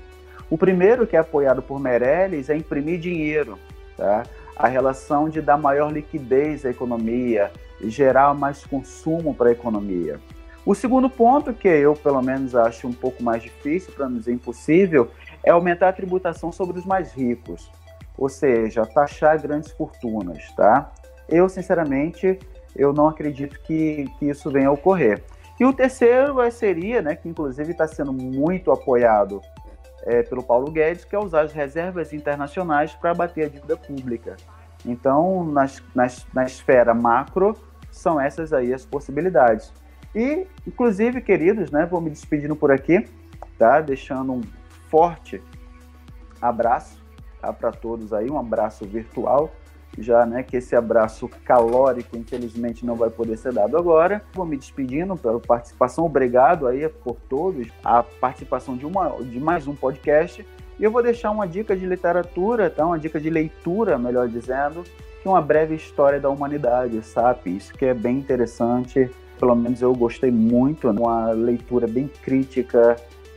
O primeiro, que é apoiado por Meirelles, é imprimir dinheiro, tá? a relação de dar maior liquidez à economia, gerar mais consumo para a economia. O segundo ponto, que eu pelo menos acho um pouco mais difícil, para não dizer impossível, é aumentar a tributação sobre os mais ricos, ou seja, taxar grandes fortunas, tá? Eu, sinceramente, eu não acredito que, que isso venha a ocorrer. E o terceiro seria, né, que inclusive está sendo muito apoiado é, pelo Paulo Guedes, que é usar as reservas internacionais para abater a dívida pública. Então, nas, nas, na esfera macro, são essas aí as possibilidades. E, inclusive, queridos, né, vou me despedindo por aqui, tá? Deixando um forte abraço tá, para todos aí, um abraço virtual já né, que esse abraço calórico, infelizmente, não vai poder ser dado agora. Vou me despedindo pela participação, obrigado aí por todos, a participação de, uma, de mais um podcast. E eu vou deixar uma dica de literatura, tá? uma dica de leitura, melhor dizendo, que uma breve história da humanidade, sabe? Isso que é bem interessante, pelo menos eu gostei muito, né? uma leitura bem crítica,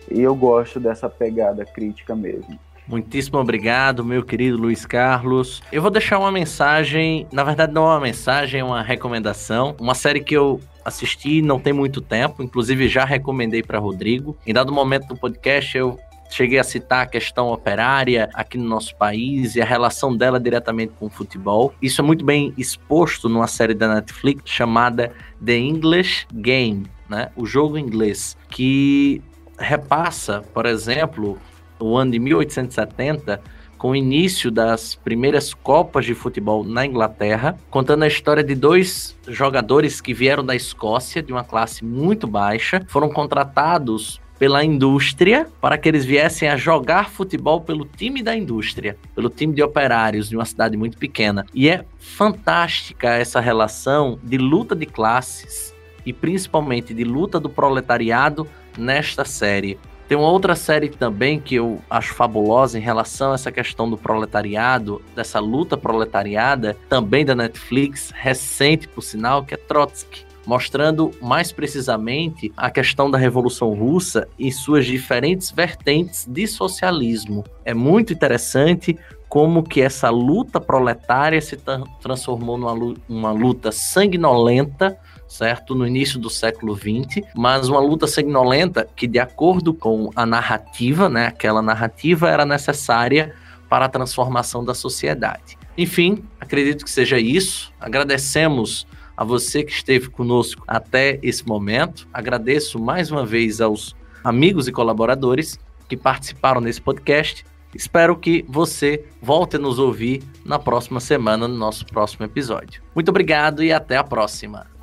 e eu gosto dessa pegada crítica mesmo. Muitíssimo obrigado, meu querido Luiz Carlos. Eu vou deixar uma mensagem, na verdade não é uma mensagem, é uma recomendação. Uma série que eu assisti não tem muito tempo, inclusive já recomendei para Rodrigo. Em dado momento do podcast eu cheguei a citar a questão operária aqui no nosso país e a relação dela diretamente com o futebol. Isso é muito bem exposto numa série da Netflix chamada The English Game, né? O jogo inglês, que repassa, por exemplo, o ano de 1870, com o início das primeiras Copas de Futebol na Inglaterra, contando a história de dois jogadores que vieram da Escócia, de uma classe muito baixa, foram contratados pela indústria para que eles viessem a jogar futebol pelo time da indústria, pelo time de operários de uma cidade muito pequena. E é fantástica essa relação de luta de classes e principalmente de luta do proletariado nesta série. Tem uma outra série também que eu acho fabulosa em relação a essa questão do proletariado, dessa luta proletariada, também da Netflix, recente por sinal, que é Trotsky mostrando mais precisamente a questão da Revolução Russa e suas diferentes vertentes de socialismo. É muito interessante como que essa luta proletária se transformou numa luta sanguinolenta certo? No início do século XX, mas uma luta sanguinolenta que, de acordo com a narrativa, né, aquela narrativa era necessária para a transformação da sociedade. Enfim, acredito que seja isso. Agradecemos a você que esteve conosco até esse momento. Agradeço mais uma vez aos amigos e colaboradores que participaram nesse podcast. Espero que você volte a nos ouvir na próxima semana, no nosso próximo episódio. Muito obrigado e até a próxima.